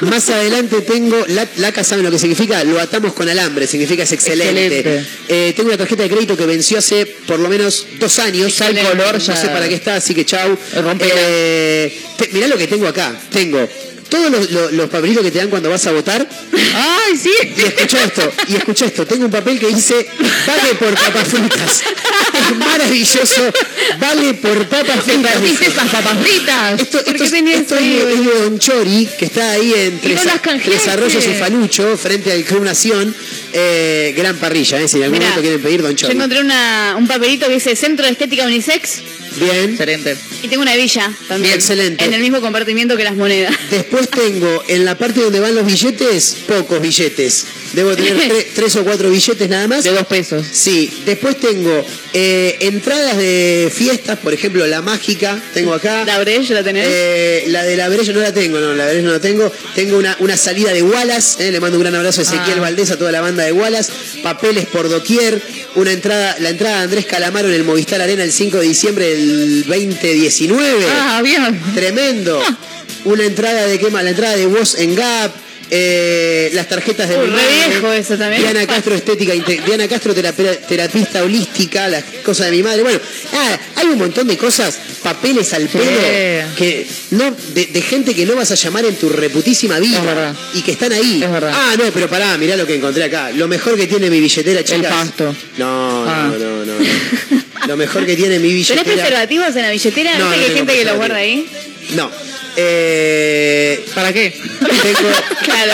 Más adelante tengo, la- Laca, ¿saben lo que significa? Lo atamos con alambre, significa es excelente. Excelente. Eh, tengo una tarjeta de crédito que venció hace por lo menos dos años. Ya el color no ya- sé para qué está, así que chau. Eh, te- mirá lo que tengo acá. Tengo todos los, los- los papelitos que te dan cuando vas a votar. ¡Ay, sí! Y escucha esto, y escucha esto, tengo un papel que dice vale por papas fritas. Es maravilloso, vale por papas ¡Te fritas. dice. esas papas fritas! Esto, ¿Por esto qué esto es eso? de, es de Don Chori, que está ahí en Y no Tres, Arroyos y Falucho, frente al Club Nación. Eh, gran parrilla, ¿eh? si en algún Mirá, momento quieren pedir Don Yo Chori. encontré una, un papelito que dice Centro de Estética Unisex. Bien. Excelente. Y tengo una hebilla también. Excelente. En el mismo compartimiento que las monedas. (laughs) Después tengo en la parte donde van los billetes, pocos billetes. Debo tener (laughs) tre- tres o cuatro billetes nada más. De dos pesos. Sí, después tengo eh, entradas de fiestas, por ejemplo, la mágica, tengo acá. ¿La Breche la tenés? Eh, la de la Breche no la tengo, no, la Breche no la tengo. Tengo una, una salida de Wallace, eh, le mando un gran abrazo a Ezequiel Ah. Valdés, a toda la banda de Wallace. Papeles por doquier, una entrada, la entrada de Andrés Calamaro en el Movistar Arena el 5 de diciembre del 2019. Ah, bien. Tremendo. Una entrada de qué más, la entrada de Voz en Gap. Eh, las tarjetas de Uy, mi viejo eso también. Diana Castro estética Diana Castro terapia- terapista holística las cosas de mi madre bueno ah, hay un montón de cosas papeles al pelo que no de, de gente que no vas a llamar en tu reputísima vida Es y que están ahí Es ah no pero pará mirá lo que encontré acá lo mejor que tiene mi billetera chicas pasto. no Ah. no no no, no. lo mejor que tiene mi (laughs) ¿Tenés billetera preservativos en la billetera? No, ¿Viste no que hay gente que los guarda ahí? no eh, ¿Para qué? tengo (laughs) Claro.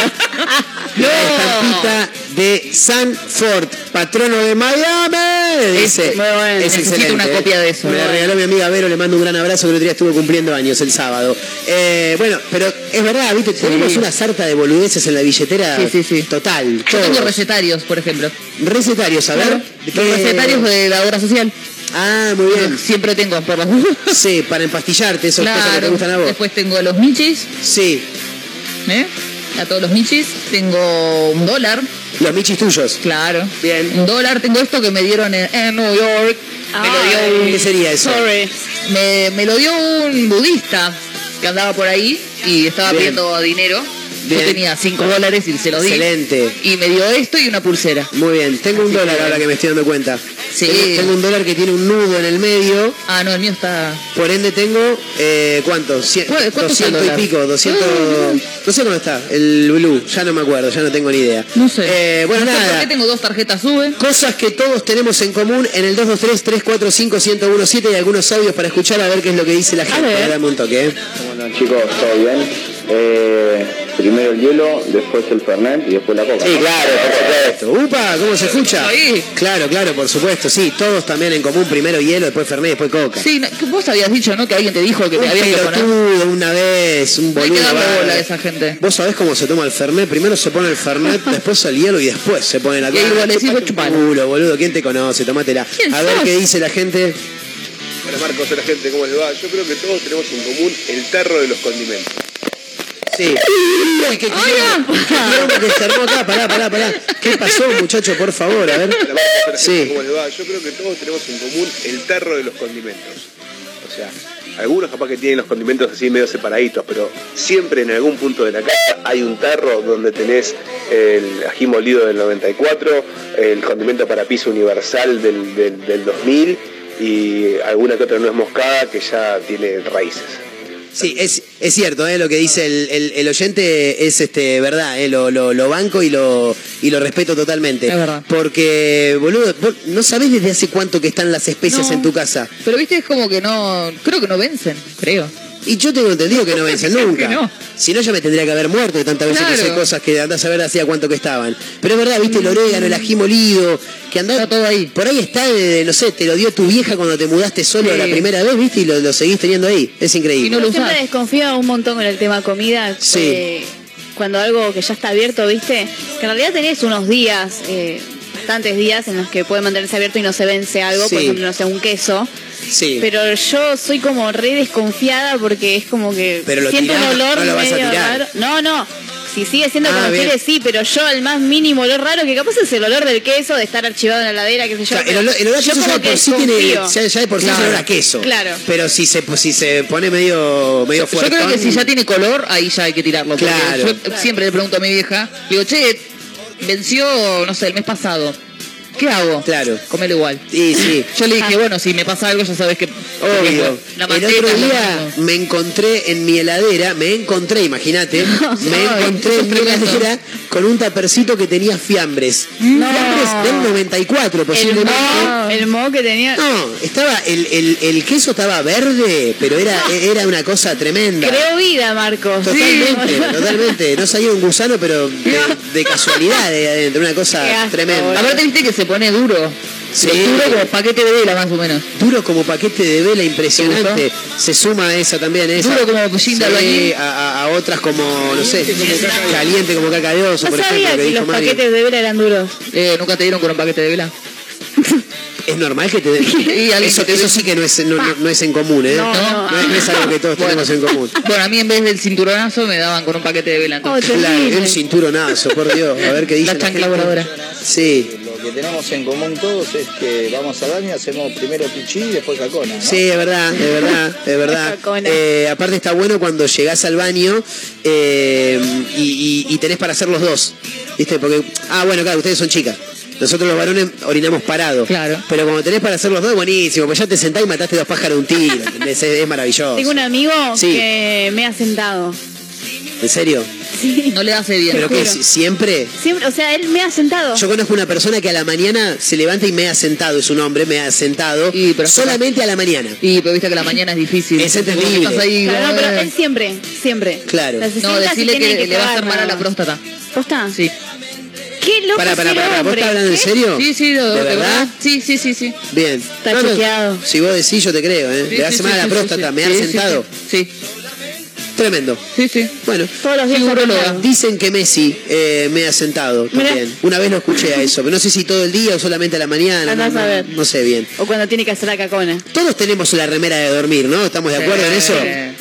La estampita de Sanford, patrono de Miami. Dice. Es muy bueno. Es Necesito excelente, una ¿eh? copia de eso. Me la regaló mi amiga Vero, le mando un gran abrazo, que el otro día estuvo cumpliendo años el sábado. Eh, bueno, pero es verdad, ¿viste? Tenemos una sarta de boludeces en la billetera. Sí, sí, sí. Total. Yo tengo recetarios, por ejemplo. recetarios, a ver. Claro. ¿de Los qué? recetarios de la obra social. Ah, muy bien. Siempre tengo por las Sí, para empastillarte, esas cosas que te gustan a vos. Después tengo los michis, Sí, ¿eh? A todos los michis. Tengo un dólar, los michis tuyos. claro. Bien. Un dólar. Tengo esto que me dieron en, en New York. Me lo dio un- ¿Qué sería eso? Sorry. me, me lo dio un budista que andaba por ahí y estaba Bien. pidiendo dinero. Bien. Yo tenía 5 dólares y se lo di. Excelente. Y me dio esto y una pulsera. Muy bien, tengo un dólar que- ahora que me estoy dando cuenta. Sí. Tengo, tengo un dólar que tiene un nudo en el medio. Ah, no, el mío está. Por ende tengo, eh, ¿cuánto? Cien- ¿Cuál- cuánto está el 200 y pico, 200... Ah, No sé dónde está, el blue, ya no me acuerdo, ya no tengo ni idea. No sé. Eh, bueno, No sé por nada. qué tengo dos tarjetas SUBE. Cosas que todos tenemos en común en el 223-345-1017 y algunos audios para escuchar a ver qué es lo que dice la gente. ver. Dame un toque, ¿eh? ¿Cómo andan chicos? ¿Todo bien? Eh, primero el hielo, después el Fernet y después la coca. Sí, ¿no? claro, por supuesto. ¡Upa! ¿Cómo se escucha? Ahí. Claro, claro, por supuesto, sí. Todos también en común, primero hielo, después Fernet, después Coca. Sí, no, vos habías dicho, ¿no? Que alguien te dijo que te Un había que poner. una vez, un No hay boludo. que darle bola a esa gente. Vos sabés cómo se toma el Fernet. Primero se pone el Fernet, (laughs) después el hielo y después se pone la Y ahí coca. vos le decís, culo, boludo. ¿Quién te conoce? Tomátela. ¿Quién A ver sos? qué dice la gente. Hola Marcos, hola gente, ¿cómo les va? Yo creo que todos tenemos en común el tarro de los condimentos. Sí. Uy, qué quilombo, qué quilombo que se armó acá. Pará, pará, pará. ¿Qué pasó, muchacho? Por favor, a ver. Sí. ¿cómo les va? Yo creo que todos tenemos en común el tarro de los condimentos. O sea, algunos capaz que tienen los condimentos así medio separaditos, pero siempre en algún punto de la casa hay un tarro donde tenés el ají molido del 94, el condimento para piso universal del, del, del 2000 y alguna que otra nuez moscada que ya tiene raíces. Sí, es, es cierto, ¿eh? lo que dice el, el- el oyente es este verdad, ¿eh? lo, lo, lo banco y lo, y lo respeto totalmente. Es verdad. Porque, boludo, vos no sabés desde hace cuánto que están las especias No. en tu casa. Pero viste, es como que no. Creo que no vencen, creo. Y yo tengo entendido que no vencen (laughs) nunca. Que no. Si no, ya me tendría que haber muerto de tantas veces que Claro. sé cosas que andás a ver hacía cuánto que estaban. Pero es verdad, viste, el orégano, el ají molido, que. Está todo ahí. Por ahí está, eh, no sé, te lo dio tu vieja cuando te mudaste solo Sí. la primera vez, viste, y lo, lo seguís teniendo ahí. Es increíble. Y no lo Yo siempre usás. desconfío un montón con el tema comida. Sí. eh, cuando algo que ya está abierto, ¿viste? Que en realidad tenés unos días, eh, bastantes días en los que puede mantenerse abierto y no se vence algo, por Sí. ejemplo, no sé, un queso. Sí. Pero yo soy como re desconfiada porque es como que Pero lo siento tirás, un olor no lo vas a medio tirar. raro. No, no. Si sigue siendo Ah, como bien. quiere, sí, pero yo el más mínimo olor raro, que capaz es el olor del queso, de estar archivado en la heladera, qué sé yo. El olor, el olor a yo queso ya como de que por sí tiene, desconfío. ya, ya de por sí es Claro. olor a queso. Claro. Pero si se, si se pone medio, medio Yo fuerte. creo que si ya tiene color, ahí ya hay que tirarlo. porque Claro. Yo siempre le pregunto a mi vieja, digo, che, venció, no sé, el mes pasado. ¿Qué hago? Claro. Comelo igual. Y sí. (laughs) Yo le dije, bueno, si me pasa algo, ya sabes que. Obvio. La el otro día me encontré en mi heladera, me encontré, imagínate, (laughs) me encontré en mi heladera con un tapercito que tenía fiambres. Fiambres del 94, El posiblemente. el mo que tenía. No, estaba, el, el, el queso estaba verde, pero era, era una cosa tremenda. Creó vida, Marcos. Totalmente, Sí. (laughs) totalmente. No salía un gusano, pero de, de casualidad de adentro, una cosa asco, tremenda. Aparte, viste que se pone duro. Sí. Duro como paquete de vela, más o menos. Duro como paquete de vela, impresionante. Se suma a esa también, esa. Duro como Sí, a, a- a otras como, no sé, caliente como caca de oso, No por sabía ejemplo, que que dijo los Mario. paquetes de vela eran duros. Eh, ¿Nunca te dieron con un paquete de vela? (laughs) Es normal que te den. (laughs) Y eso, eso sí que no es, no, no- no es en común, ¿eh? No, no. No es, no es algo que todos Bueno. tenemos en común. Bueno, a mí en vez del cinturonazo me daban con un paquete de vela. Oh. Claro, un cinturonazo, por Dios. A ver qué dice La chancla voladora. Sí, Lo que tenemos en común todos es que vamos al baño, hacemos primero pichí y después cacona. ¿no? sí, es verdad, es verdad, es (laughs) verdad. Eh, aparte está bueno cuando llegás al baño eh, y, y- y tenés para hacer los dos. ¿Viste? Porque, ah, bueno, claro, ustedes son chicas. Nosotros los varones orinamos parados. Claro. Pero cuando tenés para hacer los dos, buenísimo. Pues ya te sentás y mataste dos pájaros de un tiro. Es, es maravilloso. Tengo un amigo Sí. que me ha sentado. ¿En serio? Sí. No le hace bien. ¿Pero qué? si- ¿Siempre? Siempre, o sea, él me ha sentado. Yo conozco una persona que a la mañana se levanta y me ha sentado, es un hombre, me ha sentado Y, pero- solamente a la mañana. Y pero viste que la mañana es difícil. Es entendible. estás ahí, Claro, no, pero él siempre, siempre. Claro. No, decirle tiene que, le va a hacer mal a la próstata. ¿Posta? Sí. Qué loco Para, para, para, ¿vos estás hablando en ¿Qué? serio? Sí, sí, de, ¿De de verdad? Sí, sí, sí, sí. Bien. Está chequeado. Si vos decís, yo te creo, ¿eh? Sí, Le hace sí, mal a la sí, próstata, sí, me sí, ha sí, sentado. Sí, Tremendo. sí, sí. Bueno. Todos los días. Figuróloga. Dicen que Messi eh, me ha sentado Mirá. también. Una vez lo escuché a eso, pero no sé si todo el día o solamente a la mañana. Andás no, a no- ver. no sé bien. O cuando tiene que hacer la cacona. Todos tenemos la remera de dormir, ¿no? ¿Estamos de acuerdo en eso?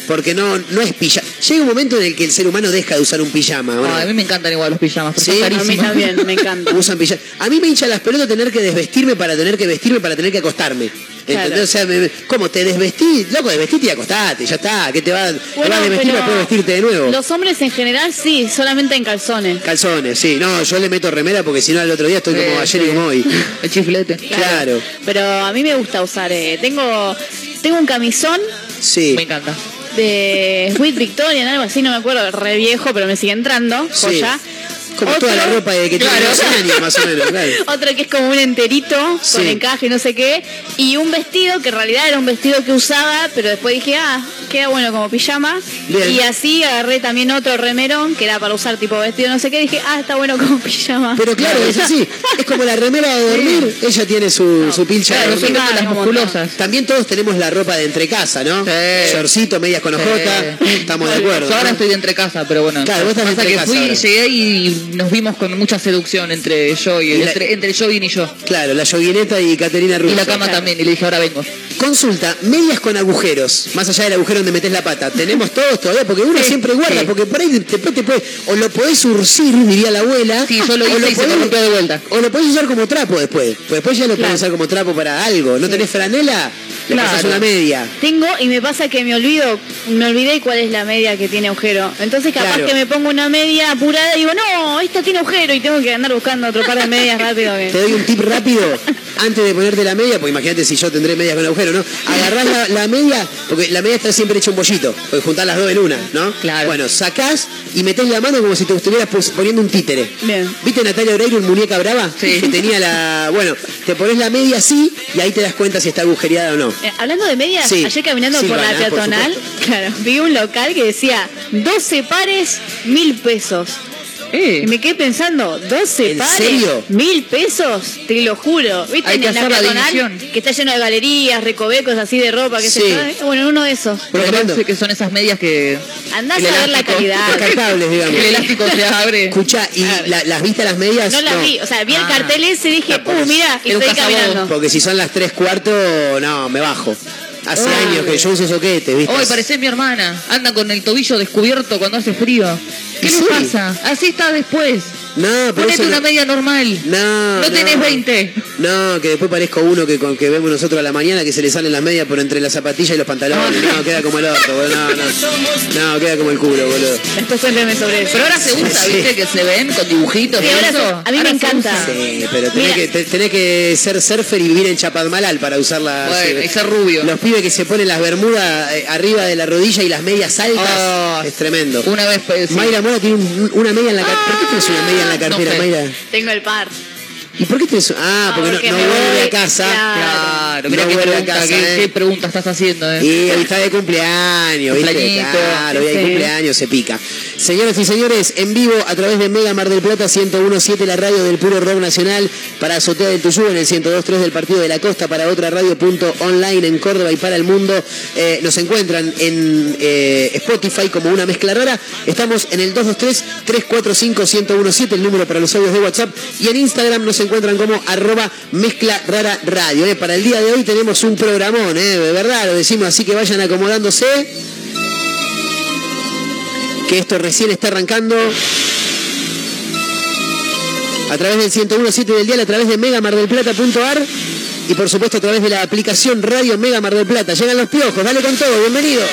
Porque no, no es pijama. Llega un momento en el que el ser humano deja de usar un pijama. Ah, a mí me encantan igual los pijamas, Sí, a mí también, me (laughs) encanta. Usan pijama. A mí me hincha las pelotas tener que desvestirme para tener que vestirme para tener que acostarme. ¿Entendés? Claro. O sea, ¿cómo te desvestís? Loco, desvestite y acostate, ya está. ¿Qué te va, te Bueno, va a desvestir para poder vestirte de nuevo? Los hombres en general sí, solamente en calzones. Calzones, sí. No, yo le meto remera porque si no al otro día estoy como Sí, ayer y como hoy. (laughs) El chiflete. Claro. Pero a mí me gusta usar. eh, tengo, tengo un camisón Sí. Me encanta. de Sweet Victorian, algo así, no me acuerdo, re viejo, pero me sigue entrando. Sí. Como Otro- toda la ropa de que tiene Claro. 12 años, más o menos. (laughs) Claro. Otro que es como un enterito Sí. con encaje y no sé qué. Y un vestido que en realidad era un vestido que usaba, pero después dije, ah, queda bueno como pijama. Bien. Y así agarré también otro remerón que era para usar tipo vestido no sé qué. Dije, ah, está bueno como (laughs) pijama. Pero claro, es así. Es como la remera de dormir. Ella tiene su, su pilcha Claro, de dormir. las musculosas. También todos tenemos la ropa de entre casa, ¿no? Sí. Shortcito, medias con ojota. Sí. Estamos de acuerdo. Yo ahora ¿no? estoy de entre casa, pero bueno. Claro, vos estás de pasa entre que casa fui llegué y nos vimos con mucha seducción entre yo y, Y la- entre, entre Jovin y yo. Claro, la yoguineta y Caterina Russo. Y la cama también, y le dije, ahora vengo. Consulta, medias con agujeros, más allá del agujero donde metes la pata. ¿Tenemos todos todavía? Porque uno Sí, siempre guarda, sí. porque por ahí después te puede, o lo podés urcir, diría la abuela. Sí, yo lo o hice y se me rompió de vuelta. O lo podés usar como trapo después. Pues después ya lo podés usar como trapo para algo. ¿No tenés franela? Claro. una media. Tengo y me pasa que me olvido, me olvidé cuál es la media que tiene agujero. Entonces capaz Claro. que me pongo una media apurada y digo, no, esta tiene agujero y tengo que andar buscando otro par de medias rápido. que- Te doy un tip rápido antes de ponerte la media, porque imagínate si yo tendré medias con agujero, ¿no? Agarrás la, la media, porque la media está siempre hecha un bollito, porque juntás las dos en una, ¿no? Claro. Bueno, sacás y metés la mano como si te estuvieras poniendo un títere. Bien. ¿Viste Natalia Oreiro en Muñeca Brava? Sí. Que tenía la. Bueno, te pones la media así y ahí te das cuenta si está agujereada o no. Eh, hablando de medias, Sí. ayer caminando por la peatonal, (laughs) claro, vi un local que decía 12 pares, mil pesos. Eh, Y me quedé pensando, 12 ¿En pares, serio? mil pesos, te lo juro. ¿Viste Hay en que la hacer la peatonal división. que está lleno de galerías, recovecos así de ropa, que Sí. se sabe? Bueno, en uno de esos. pero Tremendo. parece que son esas medias que Andás a ver la calidad. Descartables, digamos. el elástico se abre. Escucha, ¿y la- las viste las medias? No las vi, o sea, vi el Ah. cartel ese y dije, uh, mira, y estoy caminando. Porque si son las tres cuartos, no, me bajo. Hace Ay. años que yo uso soquete, ¿viste? Hoy parecés mi hermana. Anda con el tobillo descubierto cuando hace frío. ¿Qué ¿En le serio? pasa? Así está después. No, pero Ponete no- una media normal. No, No tenés 20. No, que después parezco uno que, con, que vemos nosotros a la mañana que se le salen las medias por entre las zapatillas y los pantalones. No, queda como el orto, boludo. No, no. No, queda como el culo, boludo. Después cuéntame sobre eso. Pero ahora se usa, Sí. ¿viste? Que se ven con dibujitos. Sí, y ahora eso. a mí me Ahora encanta. Sí, pero tenés Mira. que, te- tenés que ser surfer y vivir en Chapadmalal para usarla. Bueno, sí. y ser rubio. Los pibes que se ponen las bermudas eh, arriba de la rodilla y las medias altas. Ah. es tremendo. Una vez. pues, sí. Mayra Mora tiene un- una media en la cartera. ¿Por qué tienes una media en la cartera, sé. Mayra? Tengo el par. ¿Y por qué te su- Ah, porque, porque no, vuelve voy, a casa. Claro, mira No qué, vuelve a pregunta, casa, qué, ¿eh? qué pregunta estás haciendo, ¿eh? Y hoy está de cumpleaños. Claro, hoy hay cumpleaños, se pica. Señoras y señores, en vivo a través de Mega Mar del Plata 1017, la radio del puro rock nacional, para Azotea del Tuyú en el 1023 del Partido de la Costa, para otra radio punto online en Córdoba y para el mundo. Eh, nos encuentran en eh, Spotify como una mezcla rara. Estamos en el 223-345-1017, el número para los audios de WhatsApp. Y en Instagram nos encuentran como arroba mezcla rara radio. eh. Para el día de hoy tenemos un programón, eh, de verdad, lo decimos así que vayan acomodándose que esto recién está arrancando. A través del 101.7 del dial, a través de megamardelplata.ar y por supuesto a través de la aplicación Radio Mega Mar del Plata. Llegan los piojos, dale con todo, bienvenido.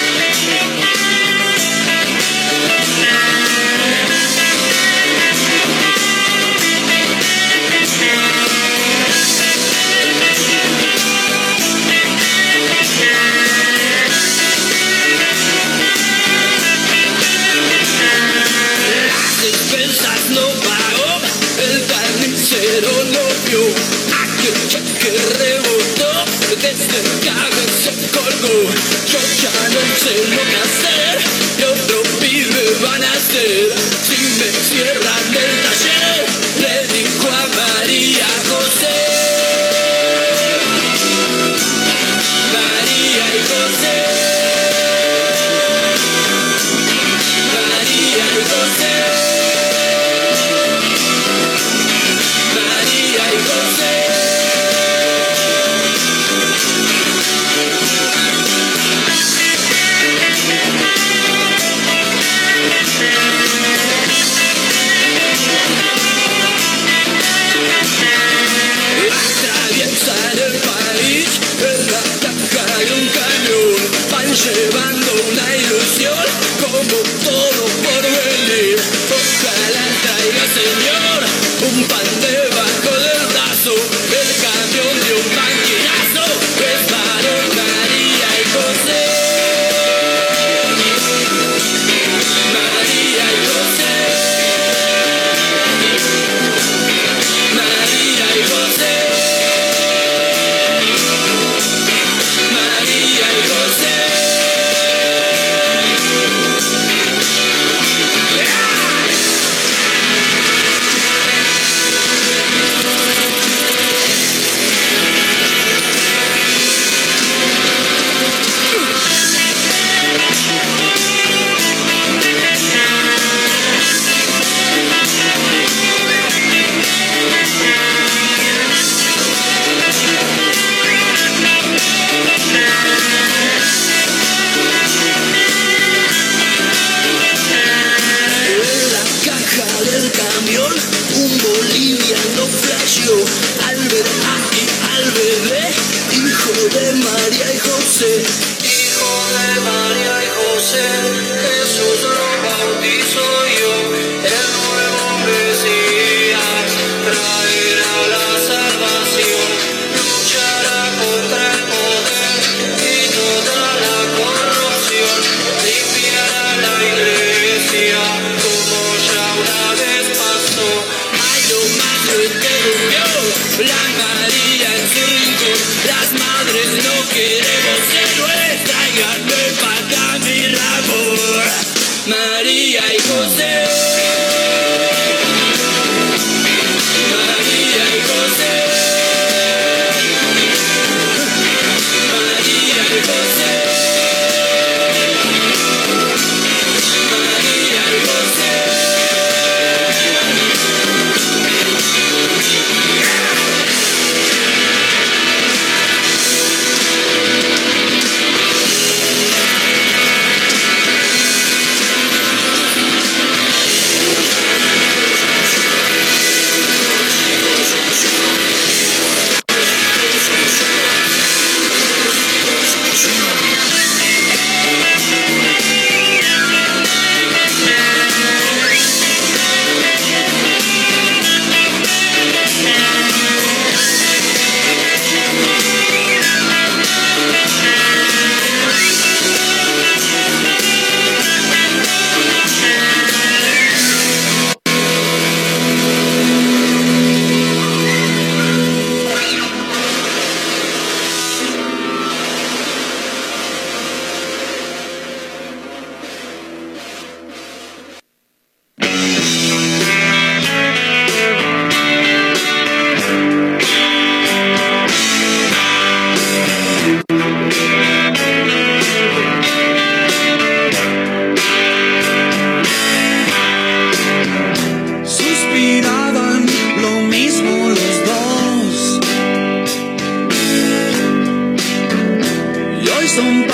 somebody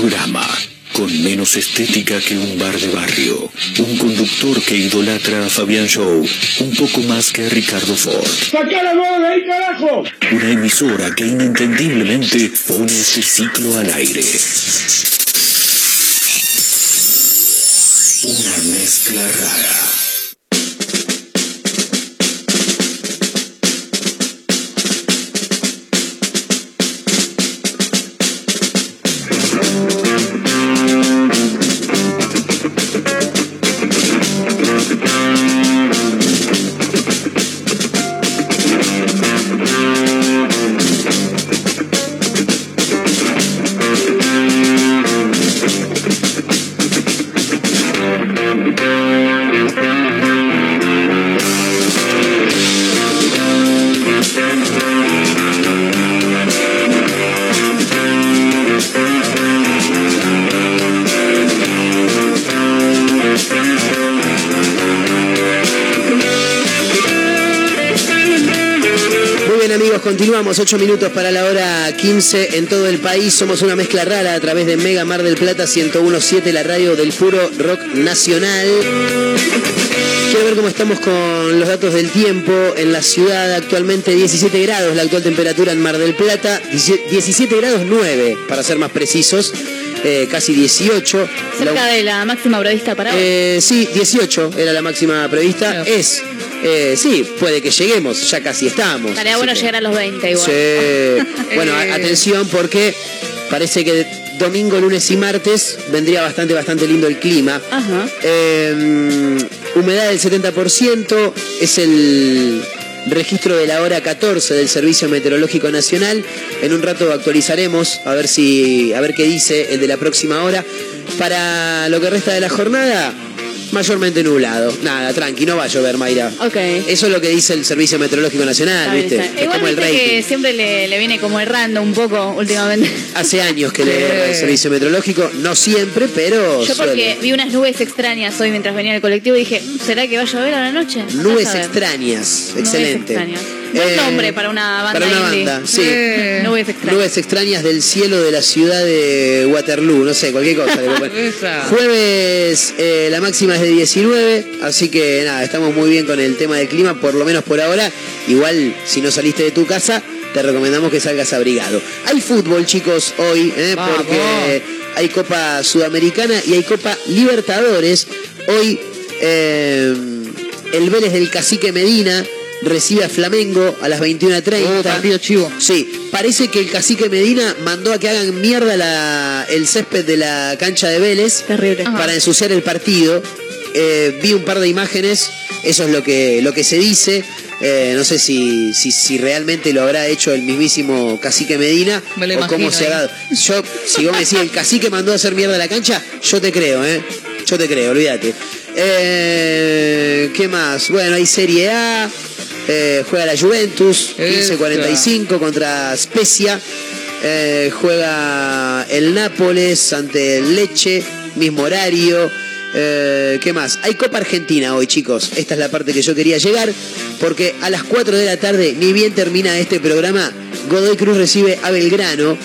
programa con menos estética que un bar de barrio. Un conductor que idolatra a Fabián Show un poco más que a Ricardo Ford. ¡Sacá la de ahí, carajo! Una emisora que inentendiblemente pone este ciclo al aire. Una mezcla rara. Continuamos 8 minutos para la hora 15 en todo el país. Somos una mezcla rara a través de Mega Mar del Plata 1017, la radio del puro rock nacional. Quiero ver cómo estamos con los datos del tiempo en la ciudad. Actualmente 17 grados la actual temperatura en Mar del Plata. 17 grados 9 para ser más precisos. Eh, casi 18. Cerca de la máxima prevista para hoy. Eh, sí, 18 era la máxima prevista. Es, eh, sí, puede que lleguemos, ya casi estamos. Estaría bueno que- llegar a los 20 igual. Sí. (laughs) Bueno, atención porque parece que domingo, lunes y martes vendría bastante, bastante lindo el clima. Ajá. Eh, humedad del 70% es el registro de la hora 14 del Servicio Meteorológico Nacional. En un rato actualizaremos a ver si a ver qué dice el de la próxima hora. Para lo que resta de la jornada, mayormente nublado. Nada, tranqui, no va a llover, Mayra. Ok. Eso es lo que dice el Servicio Meteorológico Nacional, ¿viste? está. Es Igual como el viste rating. que siempre le, le viene como errando un poco últimamente. Hace años que le erra el servicio meteorológico, no siempre, pero Yo suele. porque vi unas nubes extrañas hoy mientras venía al colectivo y dije, "Mm, ¿será que va a llover a la noche? Andá a Nubes saber. extrañas, Nubes excelente. extrañas. Buen Eh, nombre para una banda Para una indie. banda, sí. Nubes extrañas. Nubes extrañas del cielo de la ciudad de Waterloo, no sé, cualquier cosa. (laughs) Jueves eh, la máxima es de 19, así que nada, estamos muy bien con el tema del clima, por lo menos por ahora. Igual, si no saliste de tu casa, te recomendamos que salgas abrigado. Hay fútbol, chicos, hoy, eh, porque hay Copa Sudamericana y hay Copa Libertadores. Hoy eh, el Vélez del Cacique Medina recibe a Flamengo a las 21.30. Oh, partido chivo. Sí, parece que el cacique Medina mandó a que hagan mierda la- el césped de la cancha de Vélez Terrible. para ensuciar el partido. Eh, vi un par de imágenes, eso es lo que, lo que se dice. Eh, no sé si, si, si realmente lo habrá hecho el mismísimo cacique Medina Me o cómo se ha dado. Yo, si vos me decís el cacique mandó a hacer mierda la cancha, yo te creo, ¿eh? Yo te creo, olvídate. Eh, ¿Qué más? Bueno, hay Serie A. eh, juega la Juventus, 15-45 contra Spezia. Eh, juega el Nápoles ante el Leche, mismo horario. Eh, ¿Qué más? Hay Copa Argentina hoy, chicos. Esta es la parte que yo quería llegar. Porque a las 4 de la tarde, ni bien termina este programa, Godoy Cruz recibe a Belgrano.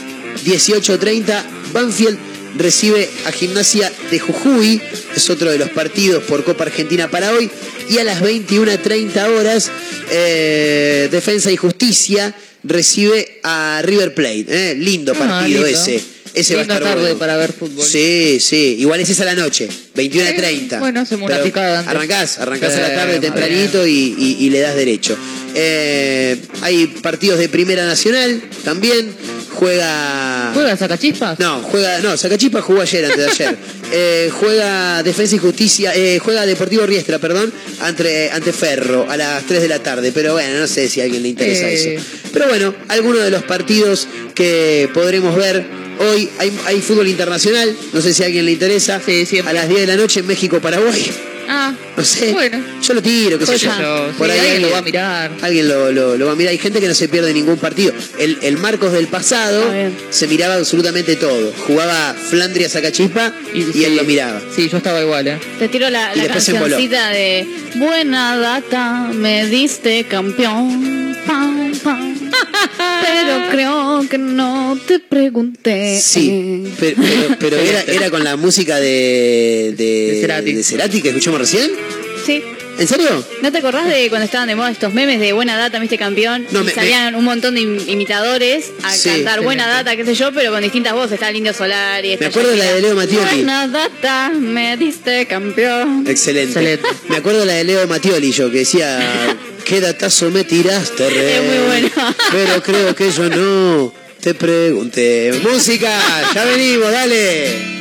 18.30, Banfield recibe a Gimnasia de Jujuy. Es otro de los partidos por Copa Argentina para hoy. Y a las 21.30 horas, eh, Defensa y Justicia recibe a River Plate. ¿eh? Lindo Ah, partido ese. Ese va a Linda estar tarde bueno. para ver fútbol. Sí, sí. Igual es esa la noche, 21 a 30. bueno, hacemos una picada antes. Arrancás, arrancás Sí, a la tarde tempranito y, y- y le das derecho. Eh, hay partidos de Primera Nacional también. Juega. ¿Juega Sacachispas? No, juega. No, Sacachispa jugó ayer, antes de ayer. (laughs) Eh, juega Defensa y Justicia. eh, juega Deportivo Riestra, perdón, ante, ante Ferro a las 3 de la tarde. Pero bueno, no sé si a alguien le interesa Eh. eso. Pero bueno, algunos de los partidos que podremos ver. Hoy hay, hay fútbol internacional, no sé si a alguien le interesa. a las 10 de la noche en México-Paraguay. Ah, (laughs) No sé. Bueno. Yo lo tiro, qué sé yo. Joya. Por Sí, ahí alguien lo va a mirar. Alguien lo, lo- lo va a mirar. Hay gente que no se pierde ningún partido. El, el Marcos del pasado se miraba absolutamente todo. Jugaba Flandria Sacachispa y, él lo miraba. Sí, yo estaba igual, ¿eh? Te tiro la, Y la cancioncita de Buena data, me diste campeón. Pero creo que no te pregunté. Sí, pero, pero- pero era, era con la música de, de, Cerati. de Cerati que escuchamos recién. Sí. ¿En serio? ¿No te acordás de cuando estaban de moda estos memes de buena data, viste campeón? No, y me- salían un montón de im- imitadores a Sí. cantar buena data, qué sé yo, pero con distintas voces. Está el Indio Solar y Me acuerdo de la de Leo Mattioli. Buena data, me diste campeón. Excelente. Me acuerdo la de Leo Matioli, yo que decía, ¿qué datazo me tiraste, re? Es muy bueno. (laughs) Pero creo que yo no te pregunté. Música, ya venimos, dale.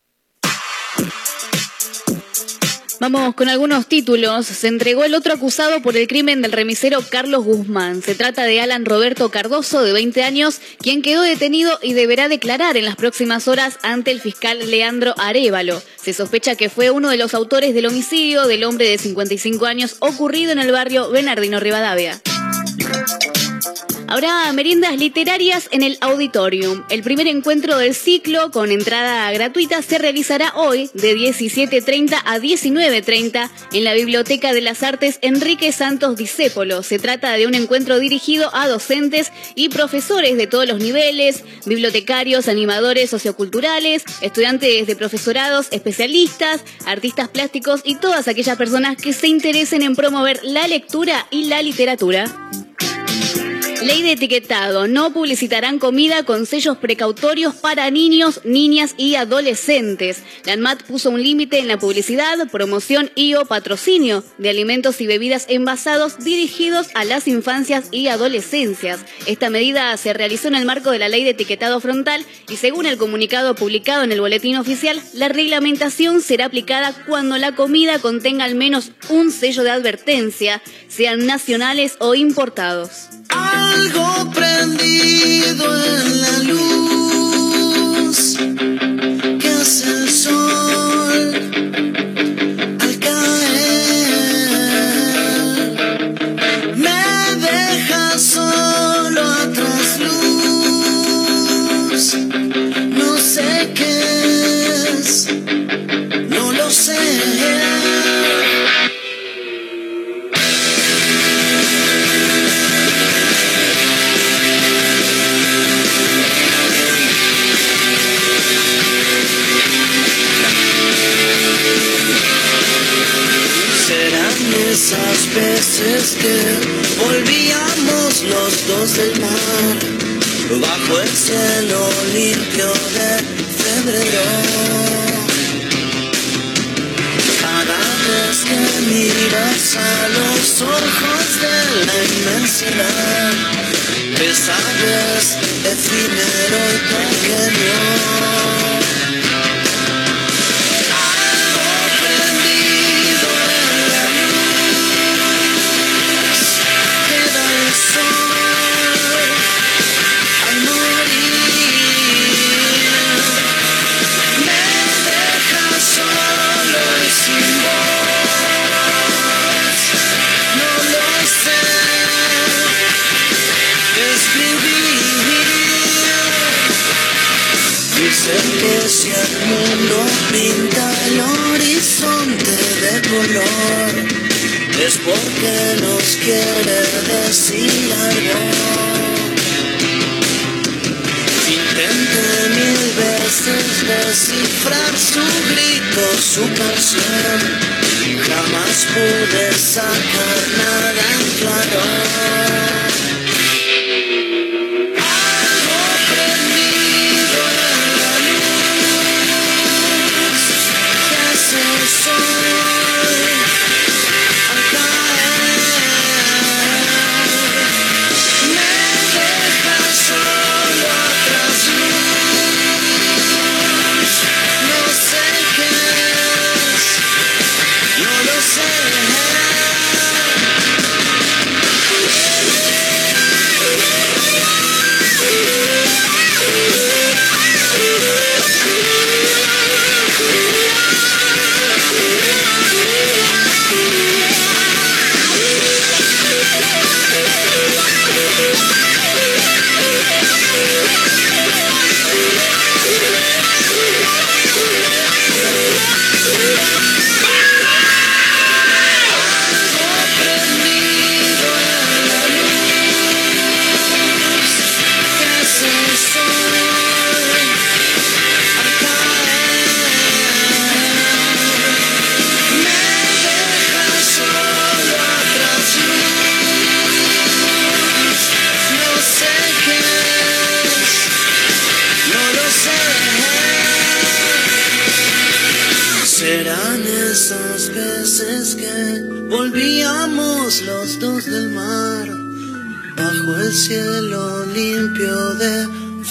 Vamos con algunos títulos. Se entregó el otro acusado por el crimen del remisero Carlos Guzmán. Se trata de Alan Roberto Cardoso, de 20 años, quien quedó detenido y deberá declarar en las próximas horas ante el fiscal Leandro Arevalo. Se sospecha que fue uno de los autores del homicidio del hombre de 55 años ocurrido en el barrio Bernardino Rivadavia. Habrá meriendas literarias en el auditorium. El primer encuentro del ciclo con entrada gratuita se realizará hoy de 17.30 a 19.30 en la Biblioteca de las Artes Enrique Santos Discépolo. Se trata de un encuentro dirigido a docentes y profesores de todos los niveles, bibliotecarios, animadores socioculturales, estudiantes de profesorados, especialistas, artistas plásticos y todas aquellas personas que se interesen en promover la lectura y la literatura. Ley de etiquetado. No publicitarán comida con sellos precautorios para niños, niñas y adolescentes. La ANMAT puso un límite en la publicidad, promoción y o patrocinio de alimentos y bebidas envasados dirigidos a las infancias y adolescencias. Esta medida se realizó en el marco de la Ley de etiquetado frontal y según el comunicado publicado en el boletín oficial, la reglamentación será aplicada cuando la comida contenga al menos un sello de advertencia, sean nacionales o importados. Algo prendido en la luz que hace el sol al caer. Me deja solo a trasluz. No sé qué es, no lo sé. Veces que volvíamos los dos del mar bajo el cielo limpio de febrero. Cada vez que miras a los ojos de la inmensidad, te sabes efímero y pequeño. Mundo pinta el horizonte de color, es porque nos quiere decir algo. Intenté mil veces descifrar su grito, su canción, jamás pude sacar nada en claro.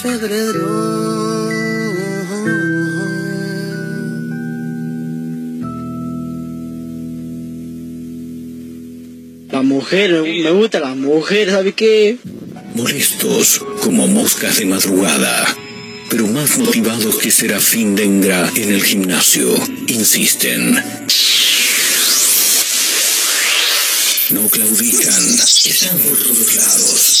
La mujer, me gusta la mujer, ¿sabe qué? Molestos como moscas de madrugada, pero más motivados que Serafín Dengra en el gimnasio, insisten. No claudican, están por todos lados.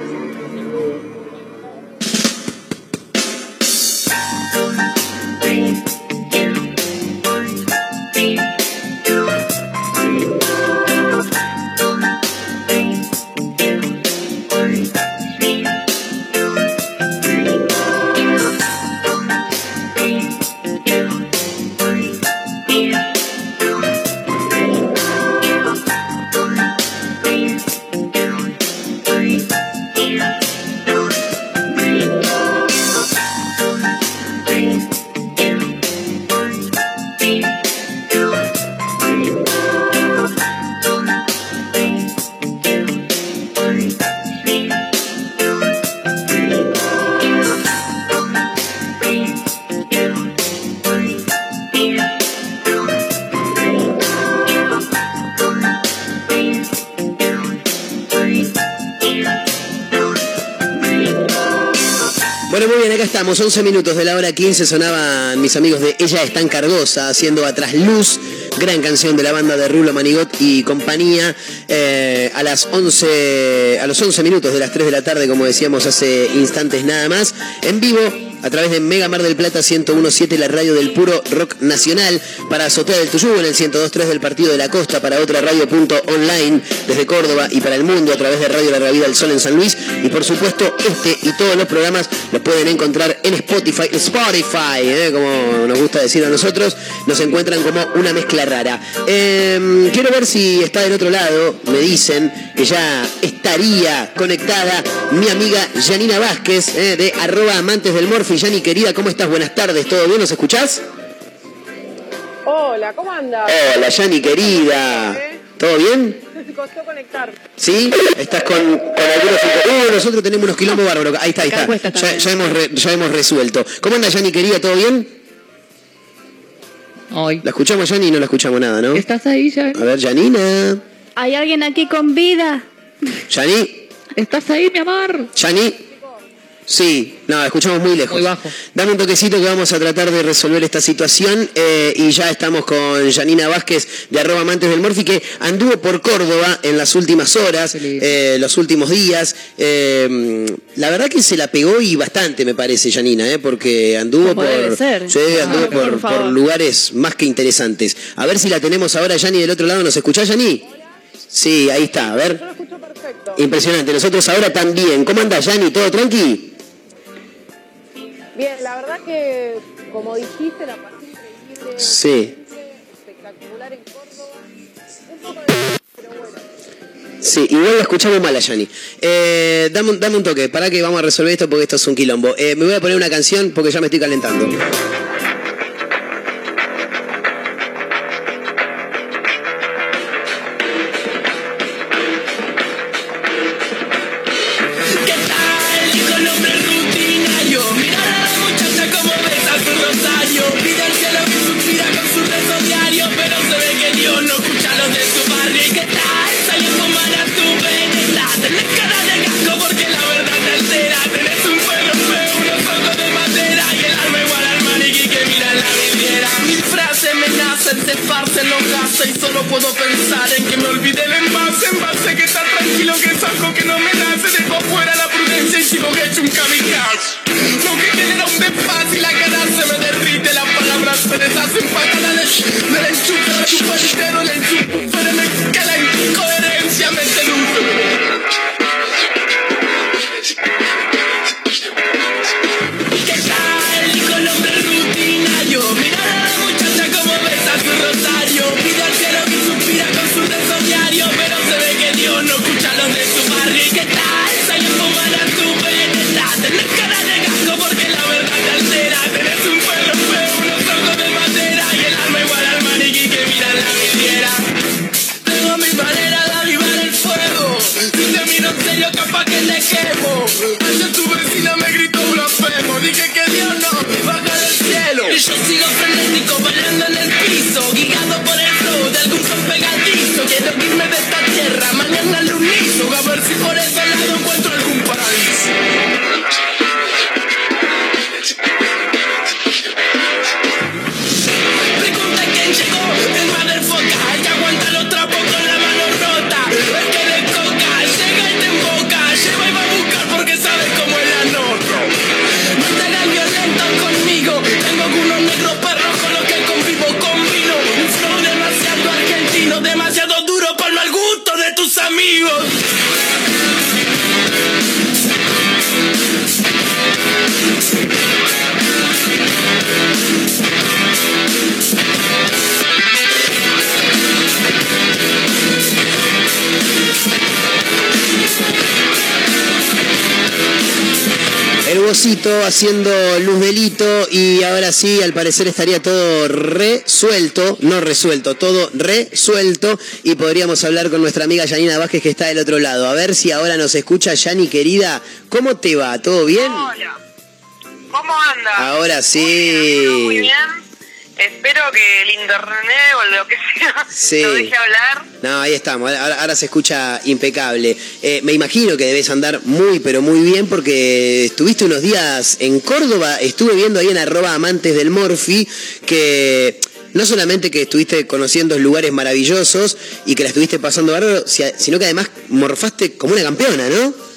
Estamos, 11 minutos de la hora 15 sonaban mis amigos de Ella es tan cargosa haciendo Atrás Luz, gran canción de la banda de Rulo Manigot y compañía, eh, a las 11, a los 11 minutos de las 3 de la tarde, como decíamos hace instantes nada más, en vivo a través de Mega Mar del Plata 1017, la radio del puro rock nacional, para Azotea del Tuyú en el 1023 del Partido de la Costa, para otra radio punto online desde Córdoba y para el mundo a través de Radio Larga Vida del Sol en San Luis. Y por supuesto, este y todos los programas los pueden encontrar en Spotify, Spotify, ¿eh? como nos gusta decir a nosotros, nos encuentran como una mezcla rara. Eh, quiero ver si está del otro lado, me dicen que ya estaría conectada mi amiga Janina Vázquez, ¿eh? de arroba amantes del Morphy. Yani querida, ¿cómo estás? Buenas tardes, ¿todo bien? ¿Nos escuchás? Hola, ¿cómo andas? Hola, Yani querida. ¿Todo bien? (laughs) Costó conectar. ¿Sí? ¿Estás con, con algunos Uh, nosotros tenemos unos quilombos bárbaros. Ahí está, ahí está. Ya, ya hemos re- ya hemos resuelto. ¿Cómo anda Yani querida? ¿Todo bien? Hoy. La escuchamos Yani y no la escuchamos nada, ¿no? ¿Estás ahí ya? A ver, Janina. ¿Hay alguien aquí con vida? Yani. ¿Estás ahí, mi amor? Yani. Sí, no, escuchamos muy lejos. Muy bajo. Dame un toquecito que vamos a tratar de resolver esta situación eh, y ya estamos con Janina Vázquez de arroba amantes del Morfi que anduvo por Córdoba en las últimas horas, eh, los últimos días. Eh, la verdad que se la pegó y bastante me parece Janina, eh, porque anduvo por, ser. sí, anduvo Por por, favor. por lugares más que interesantes. A ver si la tenemos ahora Yani del otro lado. ¿Nos escuchás Yani? Sí, ahí está, a ver. Impresionante. Nosotros ahora también. ¿Cómo anda Yani? ¿Todo tranqui? Bien, la verdad que, como dijiste, la pasé increíble, Sí. espectacular en Córdoba. Sí, igual la escuchamos mal a Yani. Eh, dame, un- dame un toque, para que vamos a resolver esto porque esto es un quilombo. Eh, me voy a poner una canción porque ya me estoy calentando. Kamikaze. Lo El bocito haciendo luz delito y ahora sí, al parecer estaría todo resuelto, no resuelto, todo resuelto y podríamos hablar con nuestra amiga Yanina Vázquez que está del otro lado. A ver si ahora nos escucha Yani querida. ¿Cómo te va? ¿Todo bien? Hola. ¿Cómo andas? Ahora sí. Muy bien. Espero que el internet o lo que sea (laughs) Sí. lo deje hablar. No, ahí estamos, ahora, ahora se escucha impecable. Eh, me imagino que debes andar muy, pero muy bien porque estuviste unos días en Córdoba, estuve viendo ahí en arroba amantes del Morfi que no solamente que estuviste conociendo lugares maravillosos y que la estuviste pasando bárbaro, si- sino que además morfaste como una campeona, ¿no?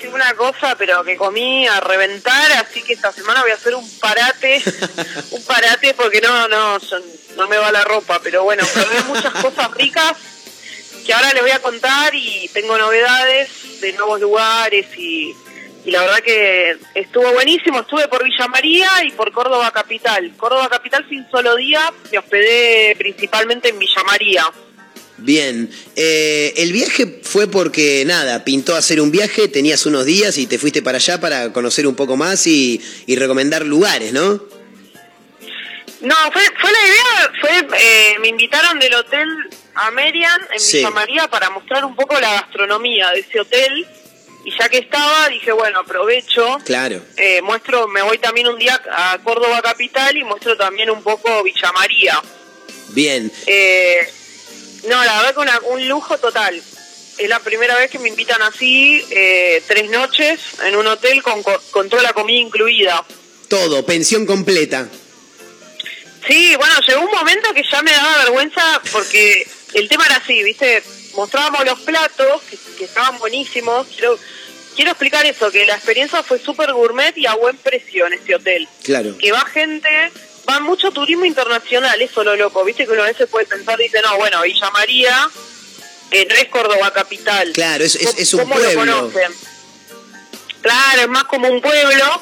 Sí, una cosa, pero que comí a reventar, así que esta semana voy a hacer un parate, (laughs) un parate porque no, no, no me va la ropa, pero bueno, probé muchas cosas ricas que ahora les voy a contar y tengo novedades de nuevos lugares y, y la verdad que estuvo buenísimo, estuve por Villa María y por Córdoba Capital. Córdoba Capital sin solo día, me hospedé principalmente en Villa María. Bien, eh, el viaje fue porque nada, pintó hacer un viaje, tenías unos días y te fuiste para allá para conocer un poco más y, y recomendar lugares, ¿no? No, fue, fue la idea, fue, eh, me invitaron del hotel Amerian en Sí. Villa María para mostrar un poco la gastronomía de ese hotel y ya que estaba dije, bueno, aprovecho, Claro. eh, muestro, me voy también un día a Córdoba Capital y muestro también un poco Villa María. Bien, Eh, no, la verdad que una- un lujo total. Es la primera vez que me invitan así, eh, tres noches en un hotel con, co- con toda la comida incluida. todo, pensión completa. Sí, bueno, llegó un momento que ya me daba vergüenza porque el tema era así, ¿viste? Mostrábamos los platos que, que estaban buenísimos. Quiero, quiero explicar eso, que la experiencia fue súper gourmet y a buen precio en este hotel. Claro. Que va gente, va mucho turismo internacional, eso lo loco, ¿viste? Que uno a veces puede pensar, dice, no, bueno, Villa María eh, no es Córdoba capital. Claro, es, es, es un ¿Cómo lo pueblo. conocen? Claro, es más como un pueblo.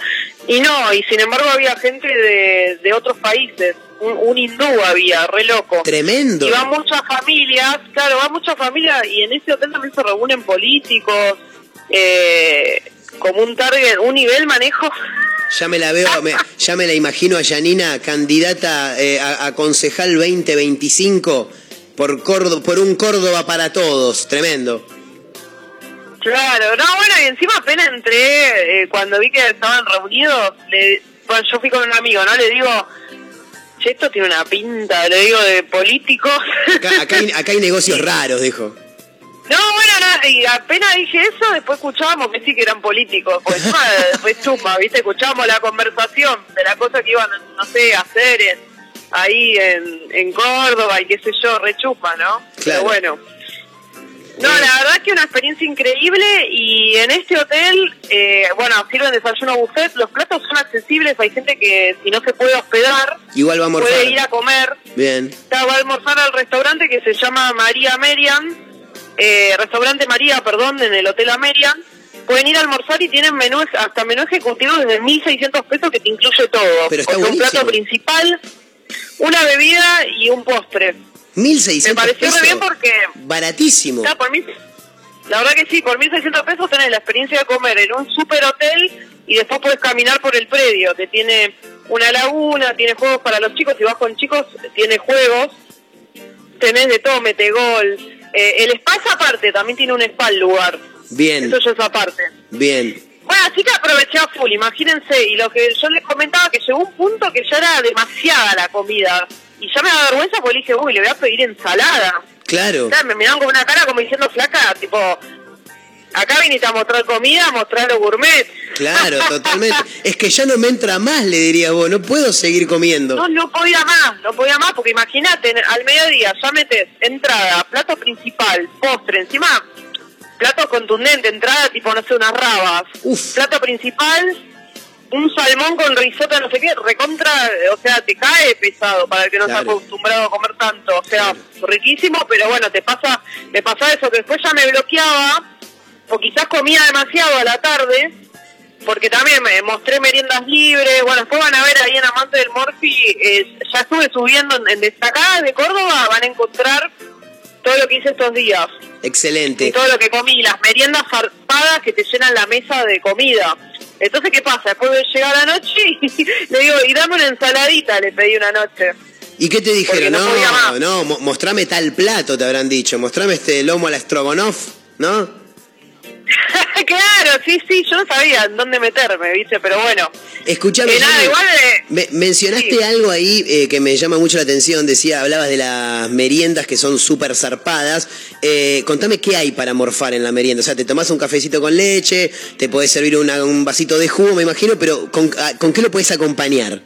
Y no, y sin embargo había gente de, de otros países. Un, un hindú había, re loco. Tremendo. Y van muchas familias, claro, van muchas familias y en ese hotel también se reúnen políticos, eh, como un target, un nivel manejo. (laughs) Ya me la veo, me- ya me la imagino a Yanina, candidata eh, a, a concejal 2025 por, Córdoba, por un Córdoba para todos. Tremendo. Claro, no, bueno, y encima apenas entré, eh, cuando vi que estaban reunidos, le, bueno, yo fui con un amigo, ¿no? Le digo, che, esto tiene una pinta, le digo, de políticos. Acá, acá hay, acá hay negocios raros, dijo. No, bueno, no, y apenas dije eso, después escuchábamos que sí que eran políticos, pues (laughs) encima fue chuma, ¿viste? Escuchábamos la conversación de la cosa que iban, no sé, a hacer en- ahí en, en Córdoba y qué sé yo, re chuma, ¿no? Claro. Pero bueno. No, la verdad es que una experiencia increíble y en este hotel, eh, bueno, sirven desayuno buffet, los platos son accesibles, hay gente que si no se puede hospedar, Igual va a puede ir a comer, Bien. Está, va a almorzar al restaurante que se llama María Merian, eh, restaurante María, perdón, en el Hotel Amerian. Pueden ir a almorzar y tienen menú, hasta menú ejecutivo desde 1.600 pesos que te incluye todo. Pero está un plato principal, una bebida y un postre. 1.600 Me pareció pesos. bien porque Baratísimo. Está por mil- la verdad que sí, por 1.600 pesos tenés la experiencia de comer en un super hotel y después puedes caminar por el predio, que tiene una laguna, tiene juegos para los chicos, si vas con chicos, tiene juegos, tenés de todo, metegol. Eh, el spa es aparte, también tiene un spa el lugar. Bien, Eso ya es aparte. bien. Bueno, así que aproveché a full, imagínense. Y lo que yo les comentaba, que llegó un punto que ya era demasiada la comida. Y ya me da vergüenza porque le dije, uy, le voy a pedir ensalada. Claro. O sea, me miraban con una cara como diciendo, flaca, tipo, acá viniste a mostrar comida, a mostrar lo gourmet. Claro, (laughs) totalmente. Es que ya no me entra más, le diría vos, no puedo seguir comiendo. No, no podía más, no podía más, porque imagínate, al mediodía ya metes entrada, plato principal, postre, encima plato contundente, entrada tipo, no sé, unas rabas. Plato principal, un salmón con risotto, no sé qué, recontra, o sea, te cae pesado para el que no está Claro. acostumbrado a comer tanto. O sea, riquísimo, pero bueno, te pasa, me pasaba eso, que después ya me bloqueaba, o quizás comía demasiado a la tarde, porque también me mostré meriendas libres. Bueno, después van a ver ahí en Amante del Morphy, eh, ya estuve subiendo en, en destacadas de Córdoba, van a encontrar todo lo que hice estos días y Excelente. todo lo que comí, las meriendas zarpadas que te llenan la mesa de comida. Entonces, ¿qué pasa? Después de llegar la noche, (laughs) le digo, y dame una ensaladita, le pedí una noche. ¿Y qué te dijeron? no No, no, mo- mostrame tal plato, te habrán dicho. Mostrame este lomo a la Strogonoff, ¿no? (laughs) claro, sí, sí, yo no sabía en dónde meterme, ¿viste? Pero bueno. Escuchame, nada, Jenny, igual de- me- mencionaste algo ahí eh, que me llama mucho la atención. Decía, hablabas de las meriendas que son súper zarpadas. Eh, contame qué hay para morfar en la merienda. O sea, te tomás un cafecito con leche, te podés servir una- un vasito de jugo, me imagino, pero ¿con, a- ¿con qué lo puedes acompañar?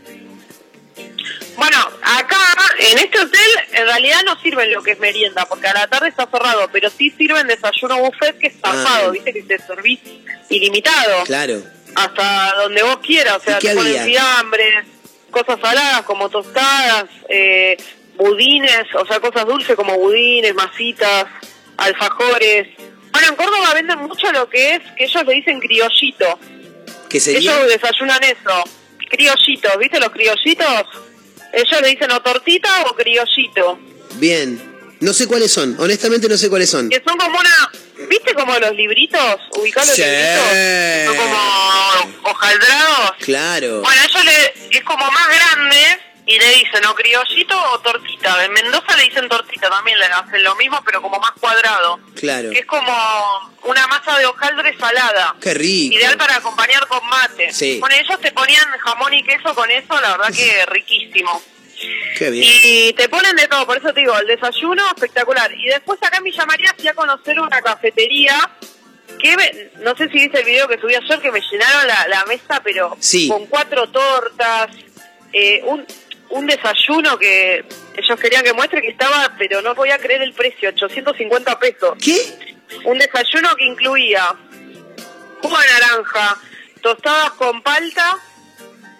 Bueno, acá en este hotel en realidad no sirven lo que es merienda, porque a la tarde está cerrado, pero sí sirven desayuno buffet que es zarpado, Ah. viste que te servís ilimitado, Claro. hasta donde vos quieras, o sea, ¿Y qué te ponen fiambres, cosas saladas como tostadas, eh, budines, o sea, cosas dulces como budines, masitas, alfajores. Bueno, en Córdoba venden mucho lo que es, que ellos le dicen criollito. ¿Qué sería? Ellos desayunan eso, criollitos, ¿viste los criollitos? Ellos le dicen o tortita o criollito, Bien. No sé cuáles son, honestamente no sé cuáles son. que son como una, ¿viste como los libritos? ¿Ubicás los Sí. libritos? Son como hojaldrados. Claro. Bueno, ellos le, es como más grande y le dicen o criollito o tortita. En Mendoza le dicen tortita también, le hacen lo mismo, pero como más cuadrado. Claro. Que es como una masa de hojaldre salada. Qué rico. Ideal para acompañar con mate. Sí. Bueno, ellos te ponían jamón y queso con eso, la verdad que (laughs) riquísimo. Qué bien. Y te ponen de todo, por eso te digo, el desayuno espectacular. Y después acá en Villa María fui a conocer una cafetería que me- no sé si viste el video que subí ayer que me llenaron la, la mesa, pero Sí. con cuatro tortas, eh, un, un desayuno que ellos querían que muestre que estaba, pero no podía creer el precio, 850 pesos. ¿Qué? Un desayuno que incluía jugo de naranja, tostadas con palta,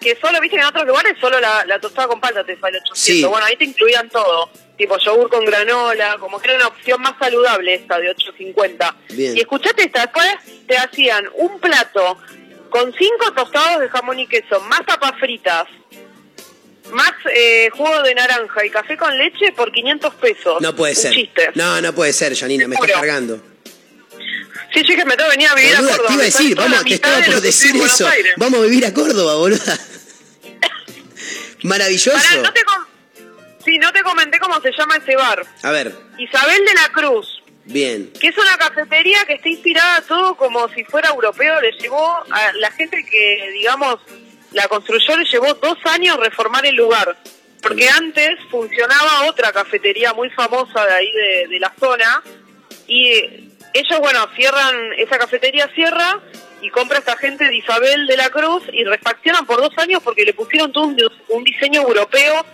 que solo, viste que en otros lugares solo la, la tostada con palta te sale 800. Sí. Bueno, ahí te incluían todo, tipo yogur con granola, como que era una opción más saludable esta de 850. Bien. Y escuchate esta, después te hacían un plato con cinco tostados de jamón y queso, más papas fritas, más eh, jugo de naranja y café con leche por 500 pesos. No puede Un ser. chiste. No, no puede ser, Janina, me estás cargando. Sí, sí, que me tengo que venir a vivir Boluda, a Córdoba. te iba a decir, vamos, te estaba por decir eso. Vamos a vivir a Córdoba, boluda. Maravilloso. Pará, no te com- sí, no te comenté cómo se llama ese bar. A ver, Isabel de la Cruz, bien. que es una cafetería que está inspirada todo como si fuera europeo. Le llevó a la gente que, digamos, la construyó, le llevó dos años reformar el lugar. Porque antes funcionaba otra cafetería muy famosa de ahí de, de la zona. Y ellos, bueno, cierran, esa cafetería cierra y compra esta gente de Isabel de la Cruz y refaccionan por dos años porque le pusieron todo un, un diseño europeo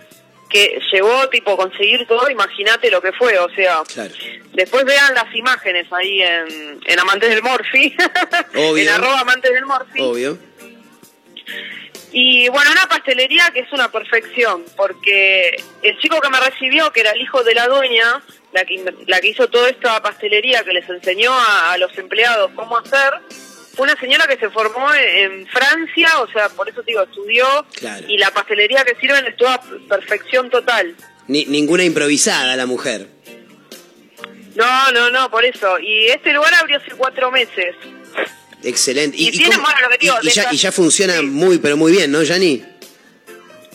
que llevó tipo conseguir todo, imagínate lo que fue, o sea, Claro. después vean las imágenes ahí en, en Amantes del Morphy, (laughs) Obvio. en arroba Amantes del Morphy, Obvio. Y bueno, una pastelería que es una perfección, porque el chico que me recibió, que era el hijo de la dueña, la que, la que hizo toda esta pastelería, que les enseñó a, a los empleados cómo hacer, fue una señora que se formó en, en Francia, o sea, por eso te digo, estudió, Claro. y la pastelería que sirven es toda perfección total. Ni- ninguna improvisada la mujer. No, no, no, por eso. Y este lugar abrió hace cuatro meses. Excelente. Y tienen, bueno, lo que digo, y- y ya, y ya funciona muy, pero muy bien, ¿no, Jani?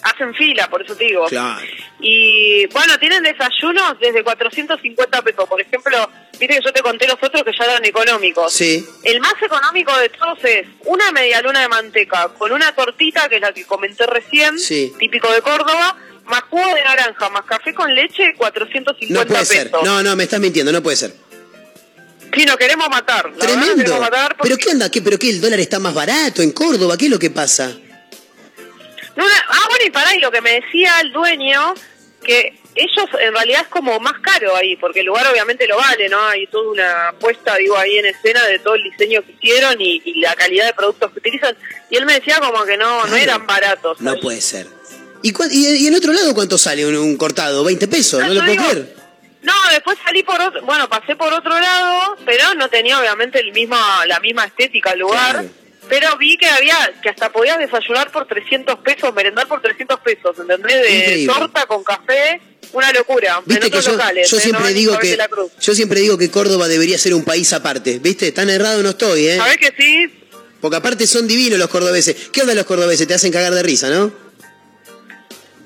Hacen fila, por eso te digo. Claro. Y bueno, tienen desayunos desde 450 pesos. Por ejemplo, viste que yo te conté los otros que ya eran económicos. Sí. El más económico de todos es una media luna de manteca con una tortita, que es la que comenté recién, Sí. típico de Córdoba, más jugo de naranja, más café con leche, 450 No puede pesos. ser. No, no, me estás mintiendo, no puede ser. Sí, nos queremos matar. La Tremendo. queremos matar porque- ¿Pero qué anda? ¿Qué, ¿Pero qué? ¿El dólar está más barato en Córdoba? ¿Qué es lo que pasa? No, no, ah, bueno, y pará, y lo que me decía el dueño, que ellos en realidad es como más caro ahí, porque el lugar obviamente lo vale, ¿no? Hay toda una puesta, digo, ahí en escena de todo el diseño que hicieron y, y la calidad de productos que utilizan. Y él me decía como que no, no eran baratos. No puede ser. ¿Y, y, y en otro lado cuánto sale un, un cortado? ¿20 pesos? No, No, lo puedo digo- creer. No, después salí por otro, bueno, pasé por otro lado, pero no tenía obviamente el misma, la misma estética el lugar. Pero vi que había, que hasta podías desayunar por 300 pesos, merendar por 300 pesos, ¿entendés? De Increíble. torta con café, una locura. en Viste que otros yo, locales. yo ¿eh? siempre No en digo que yo siempre digo que Córdoba debería ser un país aparte. ¿Viste? Tan errado no estoy, ¿eh? ¿Sabés que sí? Porque aparte son divinos los cordobeses. ¿Qué onda los cordobeses? Te hacen cagar de risa, ¿no?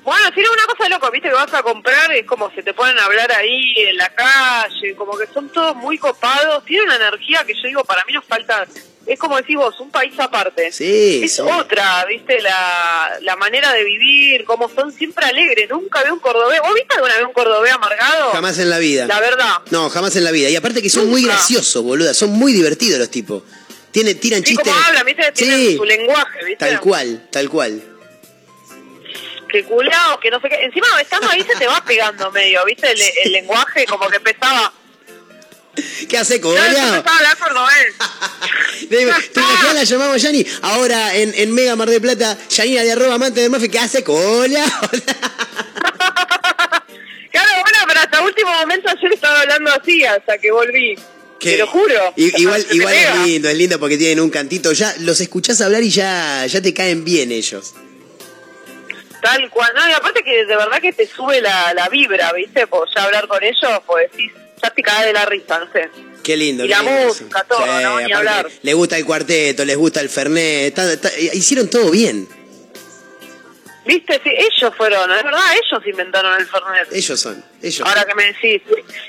Bueno, si era una cosa de loco, viste que vas a comprar, es como se te ponen a hablar ahí en la calle, como que son todos muy copados, tiene una energía que yo digo, para mí nos falta, es como decís vos, un país aparte. Sí, Es sí. otra, viste, la, la manera de vivir, como son siempre alegres, nunca veo un cordobés. ¿Vos viste alguna vez un cordobés amargado? Jamás en la vida. La verdad. No, jamás en la vida. Y aparte que son muy graciosos, boluda. Son muy divertidos los tipos. Tienen, tiran Sí, chistes. como hablan, viste, tienen Sí. su lenguaje, viste. Tal cual, tal cual. Que culado, que no sé qué. Encima estando ahí se te va pegando medio, viste, el, el lenguaje como que empezaba... ¿Qué hace, Ya Cogoleado? empezaba a hablar cordobés. (laughs) ¿Te imaginas la llamamos Yani? Ahora en, en Mega Mar de Plata, Yanina de arroba amante de Mafe, ¿qué hace, Cogoleado? (laughs) Claro, bueno, pero hasta último momento ayer estaba hablando así, hasta que volví. ¿Qué? Te lo juro. Igual igual es lindo, es lindo porque tienen un cantito. Ya los escuchás hablar y ya, ya te caen bien ellos. Tal cual. No, y aparte que de verdad que te sube la, la vibra, ¿viste? Por ya hablar con ellos, pues decís, ya te caes de la risa, no sé. Qué lindo. Y la lindo, música, todo, ¿no? Ni hablar. Les gusta el cuarteto, les gusta el Fernet. está- está- hicieron todo bien. ¿Viste? Sí, ellos fueron, es verdad, ellos inventaron el Fernet. Ellos son. Ellos. Ahora que me decís.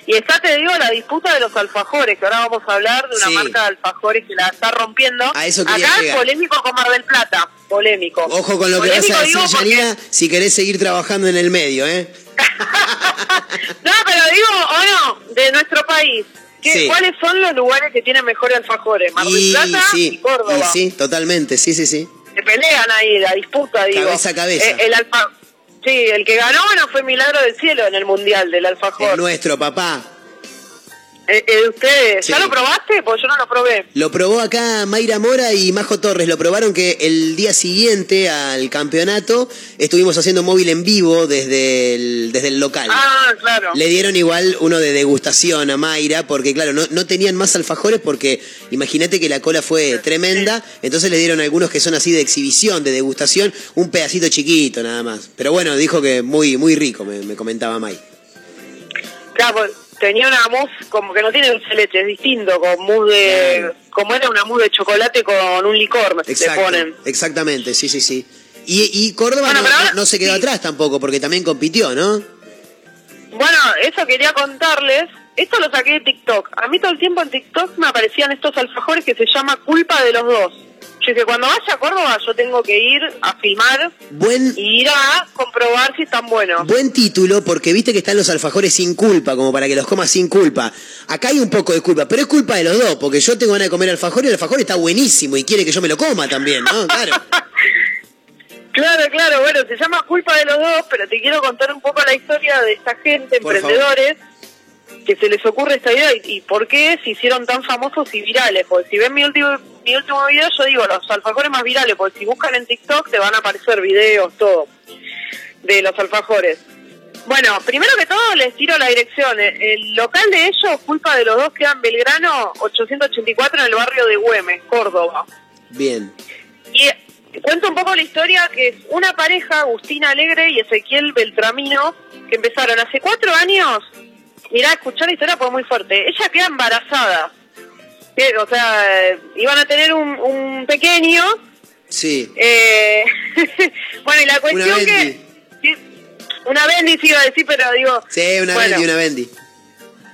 Y está, te digo, la disputa de los alfajores, que ahora vamos a hablar de una Sí. marca de alfajores que la está rompiendo. A eso Acá llegar. polémico con Mar del Plata, polémico. Ojo con lo que vas a decir, porque- si querés seguir trabajando en el medio, ¿eh? (laughs) No, pero digo, o no, de nuestro país. ¿qué- Sí. ¿Cuáles son los lugares que tienen mejores alfajores? Mar del Y Plata y Córdoba. y sí, totalmente, sí, sí, sí. Se pelean ahí, la disputa, digo. Cabeza a cabeza. Eh, el alfa... Sí, el que ganó, bueno, fue Milagro del Cielo en el Mundial del alfajor. El nuestro papá. Eh, eh, ¿Ustedes Sí. ya lo probaste? Pues yo no lo probé. Lo probó acá Mayra Mora y Majo Torres. Lo probaron que el día siguiente al campeonato estuvimos haciendo móvil en vivo desde el, desde el local. Ah, claro. Le dieron igual uno de degustación a Mayra, porque claro, no, no tenían más alfajores porque imagínate que la cola fue tremenda, entonces le dieron algunos que son así de exhibición, de degustación, un pedacito chiquito nada más. Pero bueno, dijo que muy, muy rico, me, me comentaba May. Claro, pues, tenía una mousse como que no tiene dulce de leche, es distinto, con mousse de... Como era una mousse de chocolate con un licor, me le Exacto, ponen. exactamente, sí, sí, sí. Y, y Córdoba Bueno, no, pero ahora- no- no se quedó atrás tampoco, porque también compitió, ¿no? Bueno, eso quería contarles. Esto lo saqué de TikTok. A mí todo el tiempo en TikTok me aparecían estos alfajores que se llama Culpa de los Dos. Yo dije, cuando vaya a Córdoba yo tengo que ir a filmar Buen, y ir a comprobar si están buenos. buen título, porque viste que están los alfajores sin culpa, como para que los comas sin culpa. Acá hay un poco de culpa, pero es culpa de los dos, porque yo tengo ganas de comer alfajor y el alfajor está buenísimo y quiere que yo me lo coma también, ¿no? Claro. (laughs) Claro, claro, bueno, se llama Culpa de los Dos, pero te quiero contar un poco la historia de esta gente, Por emprendedores, que se les ocurre esta idea y, y por qué se hicieron tan famosos y virales. Porque si ven mi último, mi último video, yo digo los alfajores más virales, porque si buscan en TikTok te van a aparecer videos, todo, de los alfajores. Bueno, primero que todo les tiro la dirección. El local de ellos, Culpa de los Dos, queda en Belgrano 884 en el barrio de Güemes, Córdoba. Bien. Y eh, cuento un poco la historia que es una pareja, Agustina Alegre y Ezequiel Beltramino, que empezaron hace cuatro años. Mirá, escuchar la historia fue muy fuerte. Ella queda embarazada. Que, O sea, iban a tener un, un pequeño. Sí. eh, (laughs) bueno, y la cuestión Una que... sí, Una bendy sí iba a decir, pero digo... Sí, una bueno, Bendy, una Bendy.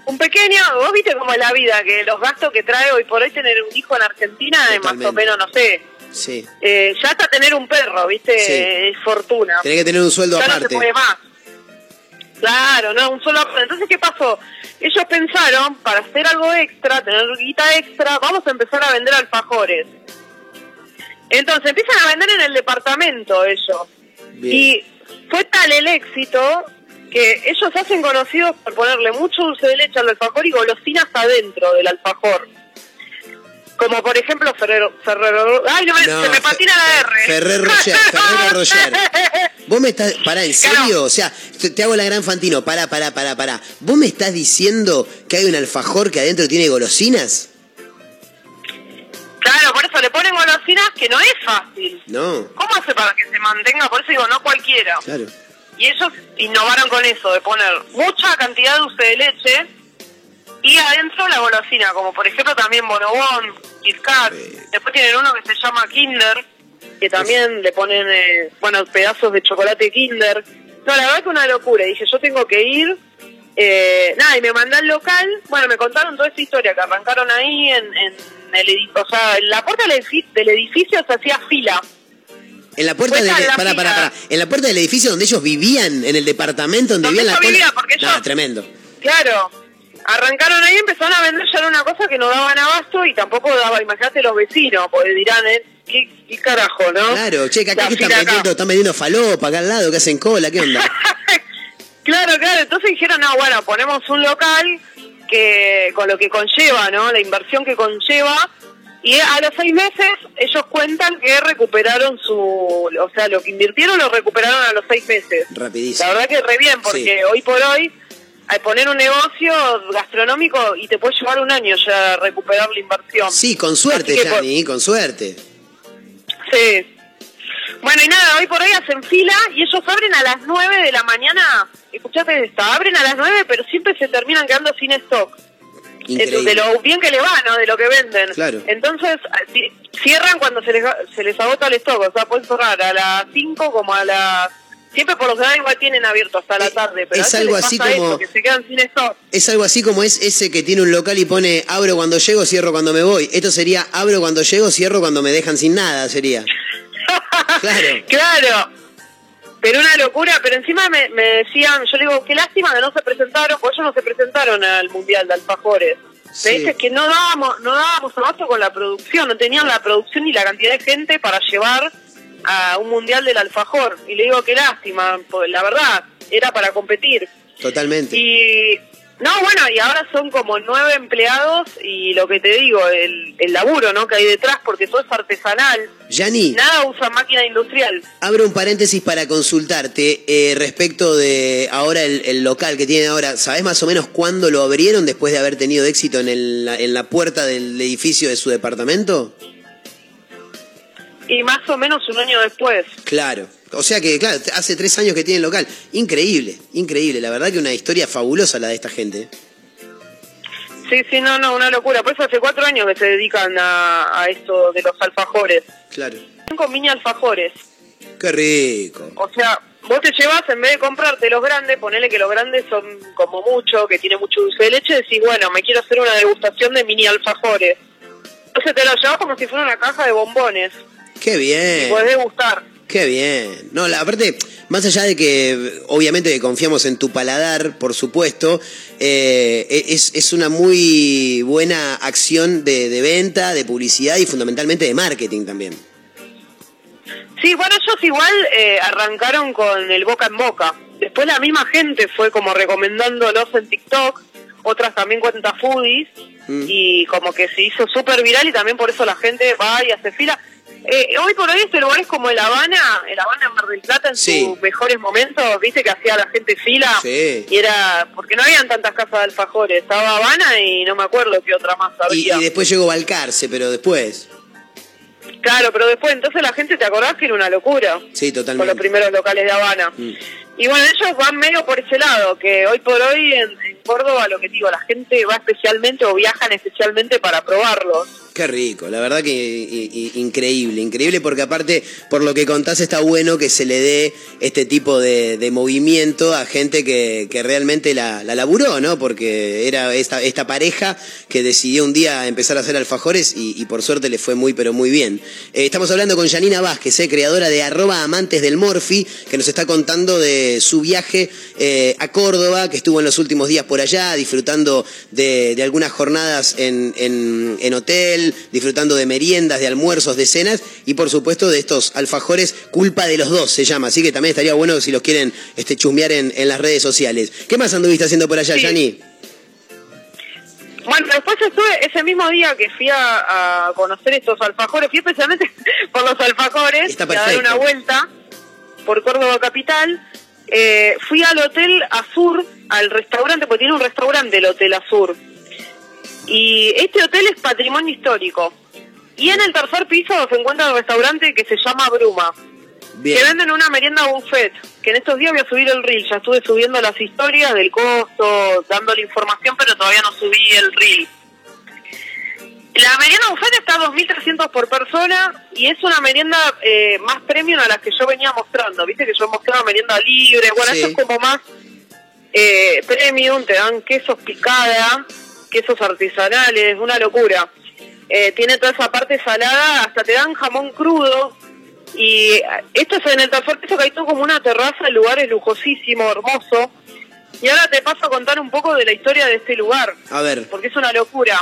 un pequeño, vos viste cómo es la vida, que los gastos que trae hoy por hoy tener un hijo en Argentina es más o menos, no sé, Sí. eh, ya hasta tener un perro, viste, Sí. es fortuna. Tenés que tener un sueldo ya no aparte. se puede más. Claro, no, un solo Entonces, ¿qué pasó? Ellos pensaron, para hacer algo extra, tener guita extra, vamos a empezar a vender alfajores. Entonces, empiezan a vender en el departamento ellos. Y fue tal el éxito que ellos se hacen conocidos por ponerle mucho dulce de leche al alfajor y golosinas adentro del alfajor. Como por ejemplo Ferrero... Ferrero ay, no, me- No, se me patina la R. Ferrer Rocher, Ferrero (laughs) Rocher. Vos me estás. Pará, ¿en serio? O sea, te, te hago la gran Fantino. Pará, pará, pará, pará. ¿Vos me estás diciendo que hay un alfajor que adentro tiene golosinas? Claro, por eso le ponen golosinas que no es fácil. No, ¿Cómo hace para que se mantenga? Por eso digo, no cualquiera. claro. Y ellos innovaron con eso, de poner mucha cantidad de dulce de leche y adentro la golosina, como por ejemplo también Bonobón, Kit Kat. Después tienen uno que se llama Kinder, que también le ponen, eh, bueno, pedazos de chocolate Kinder. No, la verdad que una locura. Dije, yo tengo que ir. Eh, nada, y me mandé al local. Bueno, me contaron toda esta historia, que arrancaron ahí en, en el edificio, o sea, en la puerta del edificio, del edificio se hacía fila. En la puerta del, pará, pará, fila. pará. En la puerta del edificio donde ellos vivían, en el departamento donde, Donde vivían la yo vivía, porque No, ellos- tremendo. Claro, arrancaron ahí, empezaron a vender ya era una cosa que no daban abasto y tampoco daba, imagínate los vecinos, porque dirán, eh, ¿qué, qué carajo, no? Claro, che, que acá que están acá. vendiendo, están vendiendo falopa acá al lado, que hacen cola, ¿qué onda? (laughs) Claro, claro, entonces dijeron, no, bueno, ponemos un local que con lo que conlleva, ¿no? La inversión que conlleva. Y a los seis meses ellos cuentan que recuperaron su, o sea, lo que invirtieron lo recuperaron a los seis meses. Rapidísimo. La verdad que re bien, porque hoy por hoy, al poner un negocio gastronómico y te puede llevar un año ya recuperar la inversión. Sí, con suerte, por- Yanni, con suerte. Sí. Bueno, y nada, hoy por hoy hacen fila y ellos abren a las 9 de la mañana. Escuchate esta, abren a las 9, pero siempre se terminan quedando sin stock. Increíble. De lo bien que le va, ¿no? De lo que venden. Claro. Entonces, a- ci- cierran cuando se les, se les agota el stock. O sea, pueden cerrar a las 5 como a las... Siempre por lo general igual tienen abierto hasta la tarde, pero Eh, es algo así como- eso, que se quedan sin stock. Es algo así como es ese que tiene un local y pone abro cuando llego, cierro cuando me voy. Esto sería abro cuando llego, cierro cuando me dejan sin nada, sería. (laughs) Claro. Claro. Pero una locura, pero encima me, me decían, yo le digo, qué lástima que no se presentaron, porque ellos no se presentaron al Mundial de Alfajores. Sí. Me dice que no dábamos, no dábamos abasto con la producción, no tenían la producción ni la cantidad de gente para llevar a un Mundial del Alfajor. Y le digo, qué lástima, pues la verdad, era para competir. Totalmente. Y no, bueno, y ahora son como nueve empleados y lo que te digo, el, el laburo ¿no? que hay detrás, porque todo es artesanal, Yanni, nada usa máquina industrial. abro un paréntesis para consultarte eh, respecto de ahora el, el local que tienen ahora. ¿Sabés más o menos cuándo lo abrieron después de haber tenido éxito en, el- en la puerta del edificio de su departamento? Y más o menos un año después. Claro. O sea que, claro, hace tres años que tienen local. Increíble, increíble. La verdad que una historia fabulosa la de esta gente. Sí, sí, no, no, una locura. Por eso hace cuatro años que se dedican a, a esto de los alfajores. Claro. Con mini alfajores. Qué rico. O sea, vos te llevas, en vez de comprarte los grandes, ponele que los grandes son como mucho, que tiene mucho dulce de leche, decís, bueno, me quiero hacer una degustación de mini alfajores. Entonces te lo llevas como si fuera una caja de bombones. Qué Y bien. podés degustar. Qué bien. No, la aparte, más allá de que obviamente que confiamos en tu paladar, por supuesto, eh, es, es una muy buena acción de, de venta, de publicidad y fundamentalmente de marketing también. Sí, bueno, ellos igual eh, arrancaron con el boca en boca. Después la misma gente fue como recomendándolos en TikTok, otras también cuentas foodies, y como que se hizo súper viral y también por eso la gente va y hace fila. Eh, hoy por hoy este lugar es como el Habana, el Habana en Mar del Plata en Sí. sus mejores momentos, viste que hacía la gente fila Sí. y era, porque no habían tantas casas de alfajores, estaba Habana y no me acuerdo qué otra más había. y después llegó Balcarce, pero después. Claro, pero después entonces la gente te acordás que era una locura Sí, con los totalmente. primeros locales de Habana. Mm. Y bueno, ellos van medio por ese lado, que hoy por hoy en, Córdoba, lo que digo, la gente va especialmente o viajan especialmente para probarlos. Qué rico, la verdad que increíble, increíble porque aparte, por lo que contás, está bueno que se le dé este tipo de, de movimiento a gente que, que realmente la, la laburó, ¿no? Porque era esta, esta pareja que decidió un día empezar a hacer alfajores y, y por suerte le fue muy, pero muy bien. Eh, estamos hablando con Janina Vázquez, eh, creadora de arroba amantes del Morfi, que nos está contando de su viaje eh, a Córdoba, que estuvo en los últimos días por allá, disfrutando de, de algunas jornadas en, en- en hotel, disfrutando de meriendas, de almuerzos, de cenas y por supuesto de estos alfajores, culpa de los dos se llama, así que también estaría bueno si los quieren este, chusmear en, en las redes sociales. ¿Qué más anduviste haciendo por allá, Yani? Bueno, después estuve ese mismo día que fui a, a conocer estos alfajores, fui especialmente (laughs) por los alfajores, a dar una vuelta por Córdoba Capital. Eh, fui al Hotel Azur, al restaurante, porque tiene un restaurante el Hotel Azur. Y este hotel es patrimonio histórico. Y en el tercer piso se encuentra el restaurante que se llama Bruma. Bien. Que venden una merienda buffet, que en estos días voy a subir el reel, ya estuve subiendo las historias del costo, dándole información, pero todavía no subí el reel. La merienda buffet está a 2.300 por persona y es una merienda eh, más premium a las que yo venía mostrando. Viste que yo mostraba merienda libre, bueno, Sí. esto es como más eh, premium, te dan quesos picada, quesos artesanales, una locura. Eh, tiene toda esa parte salada, hasta te dan jamón crudo. Y eh, esto es en el tercer piso que hay todo como una terraza, el lugar es lujosísimo, hermoso. Y ahora te paso a contar un poco de la historia de este lugar, A ver, porque es una locura.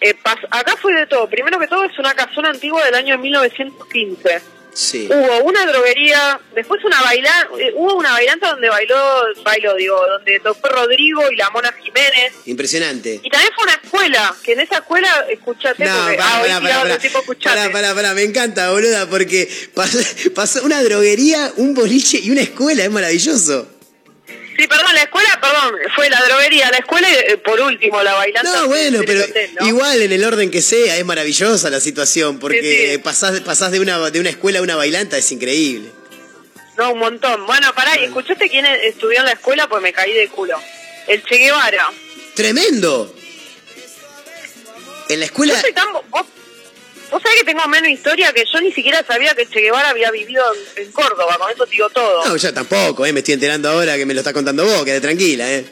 Eh, acá fue de todo. Primero que todo es una casona antigua del año 1915. sí. Hubo una droguería, después una baila, eh, hubo una bailanta donde bailó, bailó, digo, donde tocó Rodrigo y la Mona Jiménez. Impresionante. Y también fue una escuela, que en esa escuela, escuchate, No, porque, pará, ah, tipo, pará, pará, me encanta, boluda, porque pasó, (laughs) pasó una droguería, un boliche y una escuela, es maravilloso. Sí, perdón, la escuela, perdón, fue la droguería, la escuela y eh, por último la bailanta. No, bueno, pero hotel, ¿no? igual en el orden que sea, es maravillosa la situación, porque Sí, sí. pasás, pasás de, una, de una escuela a una bailanta, es increíble. No, un montón. Bueno, pará, y escuchaste quién estudió en la escuela, pues me caí de culo. El Che Guevara. ¡Tremendo! En la escuela... Yo soy tan... Vos, vos sabés que tengo menos historia que yo ni siquiera sabía que Che Guevara había vivido en, en Córdoba, con eso te digo todo. No, yo tampoco, eh, me estoy enterando ahora que me lo está contando vos, quedé tranquila, ¿eh?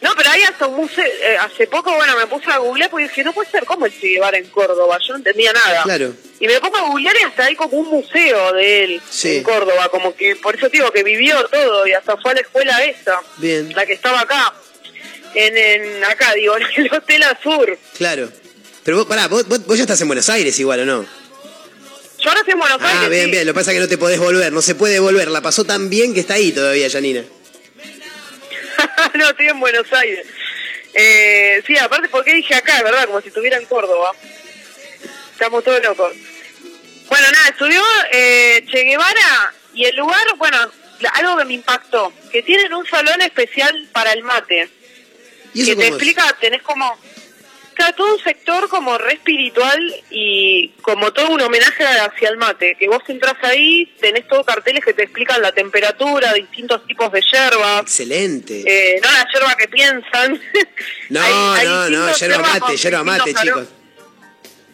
No, pero hay hasta un museo, eh, hace poco, bueno, me puse a googlear porque dije, no puede ser, ¿cómo el Che Guevara en Córdoba? Yo no entendía nada. Claro. Y me pongo a googlear y hasta hay como un museo de él Sí. en Córdoba, como que, por eso digo que vivió todo y hasta fue a la escuela esa, Bien, la que estaba acá, en, en acá, digo, en el Hotel Azur. claro. Pero vos, pará, vos, vos- vos ya estás en Buenos Aires igual, ¿o no? Yo ahora estoy en Buenos Aires. Ah, bien, sí. bien, lo que pasa es que no te podés volver, no se puede volver, la pasó tan bien que está ahí todavía, Janina. (laughs) no, estoy en Buenos Aires. Eh, sí, aparte, porque dije acá, ¿verdad? Como si estuviera en Córdoba. Estamos todos locos. Bueno, nada, estudió eh, Che Guevara y el lugar, bueno, algo que me impactó, que tienen un salón especial para el mate. ¿Y eso que te es? explica, tenés como... Claro, todo un sector como re espiritual y como todo un homenaje hacia el mate. Que vos entras ahí, tenés todo carteles que te explican la temperatura, distintos tipos de hierbas. Excelente. Eh, no la yerba que piensan. (laughs) no, hay- hay no, no, hierbas mate, con yerba mate, chicos.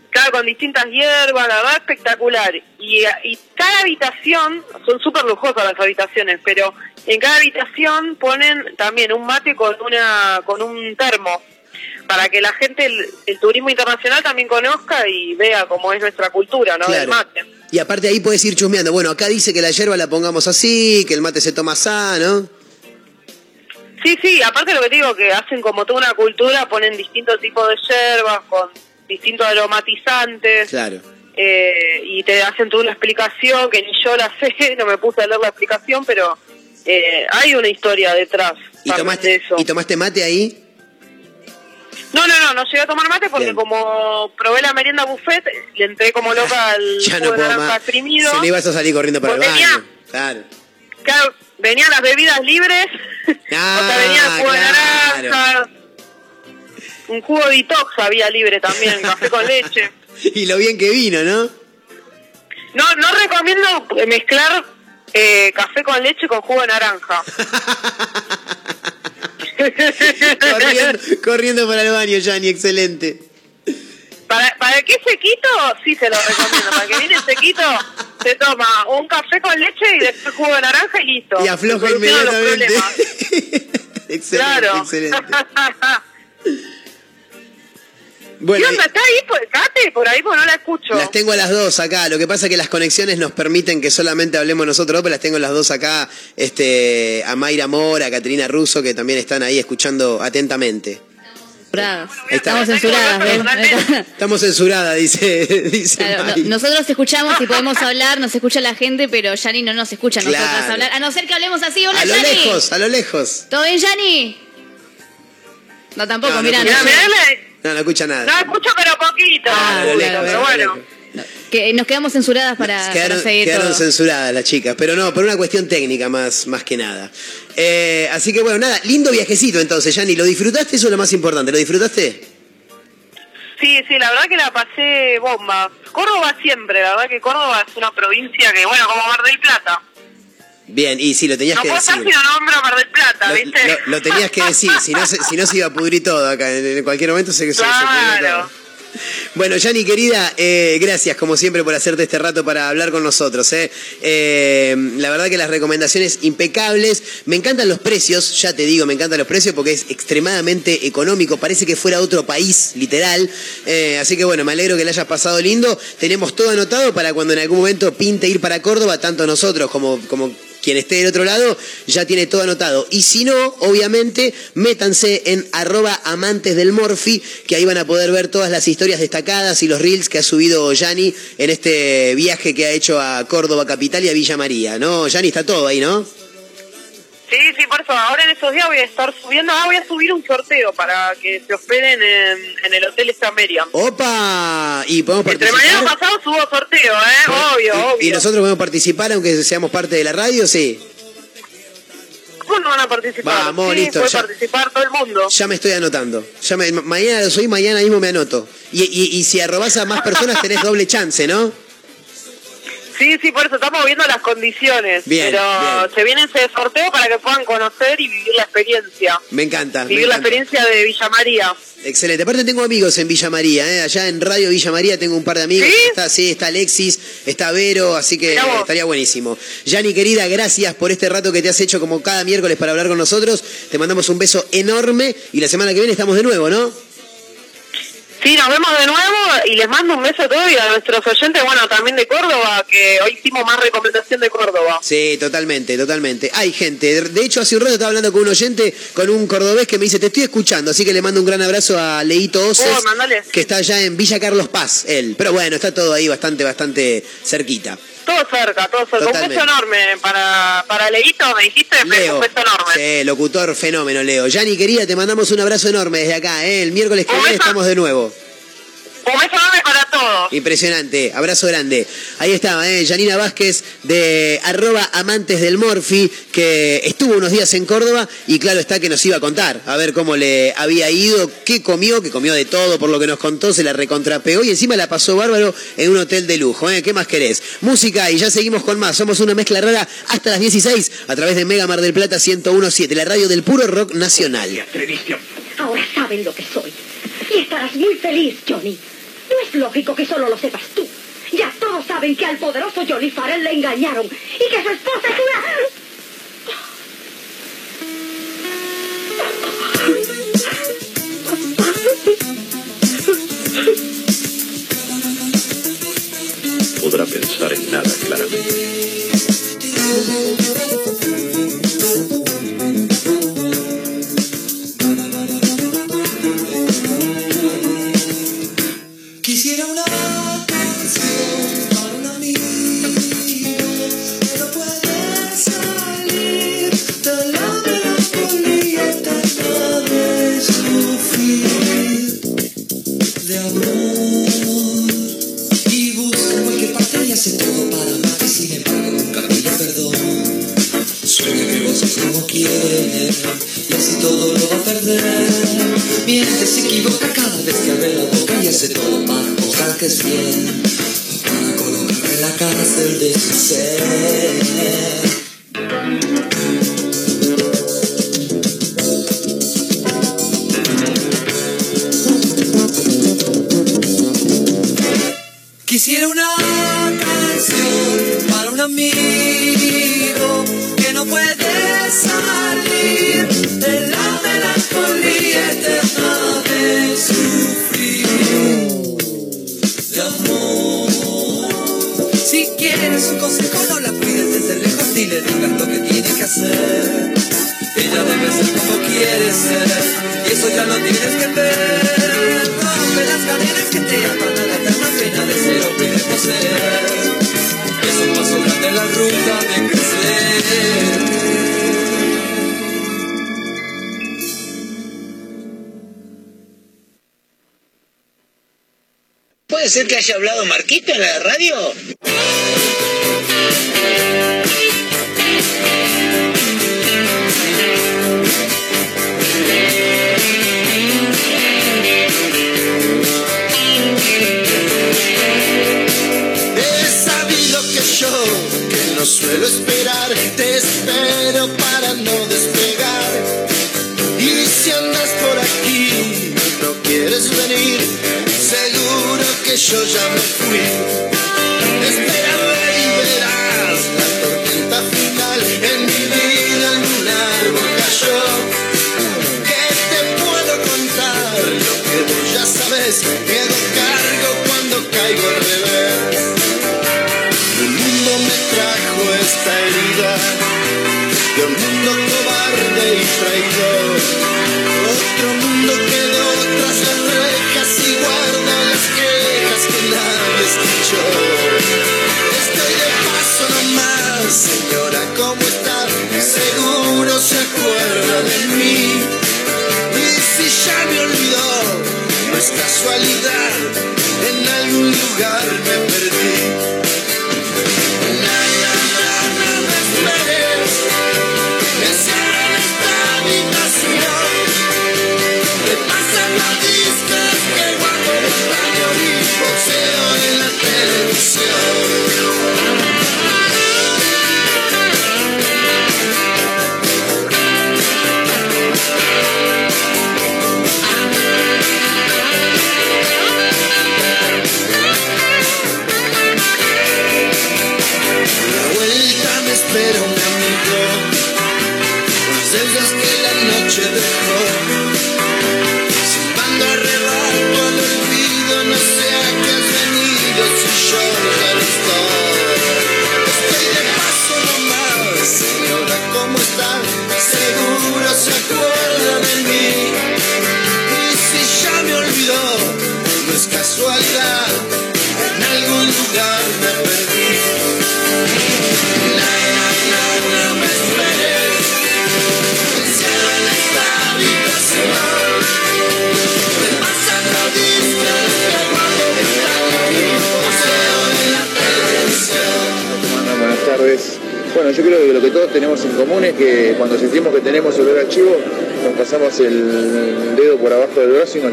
Claro, con distintas hierbas, la verdad espectacular. Y, y cada habitación, son súper lujosas las habitaciones, pero en cada habitación ponen también un mate con una con un termo para que la gente, el, el turismo internacional también conozca y vea cómo es nuestra cultura, ¿no? Del Claro. mate. Y aparte ahí puedes ir chusmeando. Bueno, acá dice que la yerba la pongamos así, que el mate se toma sano. Sí, sí, aparte lo que te digo, que hacen como toda una cultura, ponen distintos tipos de hierbas con distintos aromatizantes. Claro. eh, y te hacen toda una explicación que ni yo la sé, (laughs) no me puse a leer la explicación, pero eh, hay una historia detrás. ¿Y también de tomaste, eso. ¿Y tomaste mate ahí? No, no, no, no llegué a tomar mate porque Bien. como probé la merienda buffet, le entré como loca al (laughs) Ya jugo no de puedo naranja más. exprimido. Se me ibas a salir corriendo para el baño. Claro. Claro, venían las bebidas libres, (laughs) o sea, venía el jugo de naranja, un jugo detox había libre también, (laughs) café con leche. Y lo bien que vino, ¿no? No, no recomiendo mezclar Eh, café con leche con jugo de naranja. (laughs) corriendo, corriendo para el baño, Yanni, excelente. Para, para el que es sequito, sí se lo recomiendo. Para el que viene sequito, se toma un café con leche y después jugo de naranja y listo. Y afloja inmediatamente. (laughs) excelente, Claro. excelente. (laughs) Bueno, ¿Qué onda? ¿Está ahí, por, Kate? Por ahí, porque no la escucho. Las tengo a las dos acá. Lo que pasa es que las conexiones nos permiten que solamente hablemos nosotros, pero las tengo las dos acá. Este, a Mayra Mora, a Caterina Russo, que también están ahí escuchando atentamente. Censuradas. Ahí está. Estamos censuradas, ¿ves? Estamos censuradas, dice, (laughs) dice Claro, no- nosotros escuchamos y podemos hablar, nos escucha la gente, pero Yani no nos escucha a nosotros Claro. hablar. A no ser que hablemos así, hola A lo lejos, a lo lejos. ¿Todo bien, Yani? No, tampoco, No, no mirá. no-. No, no escucha nada. No escucho, pero poquito. Ah, lo lejos, pero bueno. que nos quedamos censuradas para, Quedaron, para seguir quedaron todo. censuradas las chicas, pero no, por una cuestión técnica más, más que nada. Eh, así que bueno, nada, lindo viajecito entonces, Yanni. ¿Lo disfrutaste? Eso es lo más importante. ¿Lo disfrutaste? Sí, sí, la verdad que la pasé bomba. Córdoba siempre, la verdad que Córdoba es una provincia que, bueno, como Mar del Plata. Bien, y sí, lo tenías No que decir. no Mar del Plata, Lo, ¿viste? lo- lo tenías que decir, si no, se, si no se iba a pudrir todo acá. En, cualquier momento se, se, se Claro. todo. Bueno, Yani, querida, eh, gracias como siempre por hacerte este rato para hablar con nosotros. eh. Eh, la verdad que las recomendaciones impecables. Me encantan los precios, ya te digo, me encantan los precios porque es extremadamente económico. Parece que fuera otro país, literal. Así que bueno, me alegro que le hayas pasado lindo. Tenemos todo anotado para cuando en algún momento pinte ir para Córdoba, tanto nosotros como, como quien esté del otro lado ya tiene todo anotado. Y si no, obviamente, métanse en arroba amantes del Morphy, que ahí van a poder ver todas las historias destacadas y los reels que ha subido Yanni en este viaje que ha hecho a Córdoba Capital y a Villa María, ¿no? Yanni está todo ahí, ¿no? Sí, sí, por eso. Ahora en esos días voy a estar subiendo. Ah, voy a subir un sorteo para que se hospeden en, en el Hotel Estameria. ¡Opa! Y podemos Entre participar. mañana pasado subo sorteo, ¿eh? Obvio, Y obvio. nosotros podemos participar aunque seamos parte de la radio, sí. ¿Cómo no van a participar? Vamos, sí, listo, puede ya. participar todo el mundo. Ya me estoy anotando. Ya me- mañana soy, mañana mismo me anoto. Y, y- y si arrobas a más personas tenés doble chance, ¿no? Sí, sí, por eso estamos viendo las condiciones. Bien, pero bien. se viene ese sorteo para que puedan conocer y vivir la experiencia. Me encanta. me Vivir la experiencia de Villa María. Excelente. Aparte tengo amigos en Villa María, ¿eh? allá en Radio Villa María tengo un par de amigos. Está, sí, está Alexis, está Vero, así que estaría buenísimo. Yani, querida, gracias por este rato que te has hecho como cada miércoles para hablar con nosotros. Te mandamos un beso enorme y la semana que viene estamos de nuevo, ¿no? Sí, nos vemos de nuevo y les mando un beso a todos y a nuestros oyentes, bueno, también de Córdoba, que hoy hicimos más recomendación de Córdoba. Sí, totalmente, totalmente. Hay gente. De hecho, hace un rato estaba hablando con un oyente, con un cordobés que me dice, te estoy escuchando, así que le mando un gran abrazo a Leito Oces, Oh, que está allá en Villa Carlos Paz, él. Pero bueno, está todo ahí bastante, bastante cerquita. Todo cerca, todo cerca. Totalmente. Un beso enorme para, para Leito, me dijiste, Leo. un beso enorme. Sí, locutor fenómeno, Leo. Yani, querida, te mandamos un abrazo enorme desde acá, ¿eh? El miércoles que viene estamos de nuevo. Un beso enorme para todos. Impresionante, abrazo grande. Ahí estaba, ¿eh? Janina Vázquez de arroba amantes del Morfi, que estuvo unos días en Córdoba y claro está que nos iba a contar, a ver cómo le había ido, qué comió, que comió de todo por lo que nos contó, se la recontrapegó y encima la pasó bárbaro en un hotel de lujo, ¿eh? ¿Qué más querés? Música y ya seguimos con más, somos una mezcla rara hasta las 16 a través de Mega Mar del Plata 1017, la radio del puro rock nacional. Ahora saben lo que soy. Y estarás muy feliz, Johnny. No es lógico que solo lo sepas tú. Ya todos saben que al poderoso Johnny Farrell le engañaron y que su esposa es una... podrá pensar en nada claramente.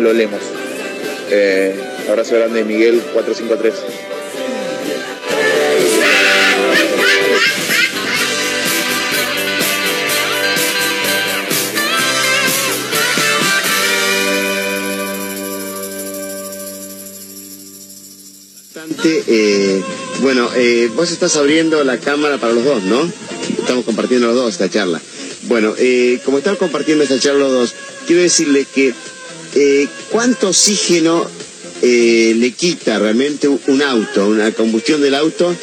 lo Lemos. Eh, abrazo grande, Miguel 453. Eh, bueno, eh, vos estás abriendo la cámara para los dos, ¿no? Estamos compartiendo los dos esta charla. Bueno, eh, como están compartiendo esta charla los dos, quiero decirles que ¿Cuánto oxígeno eh, le quita realmente un auto, una combustión del auto,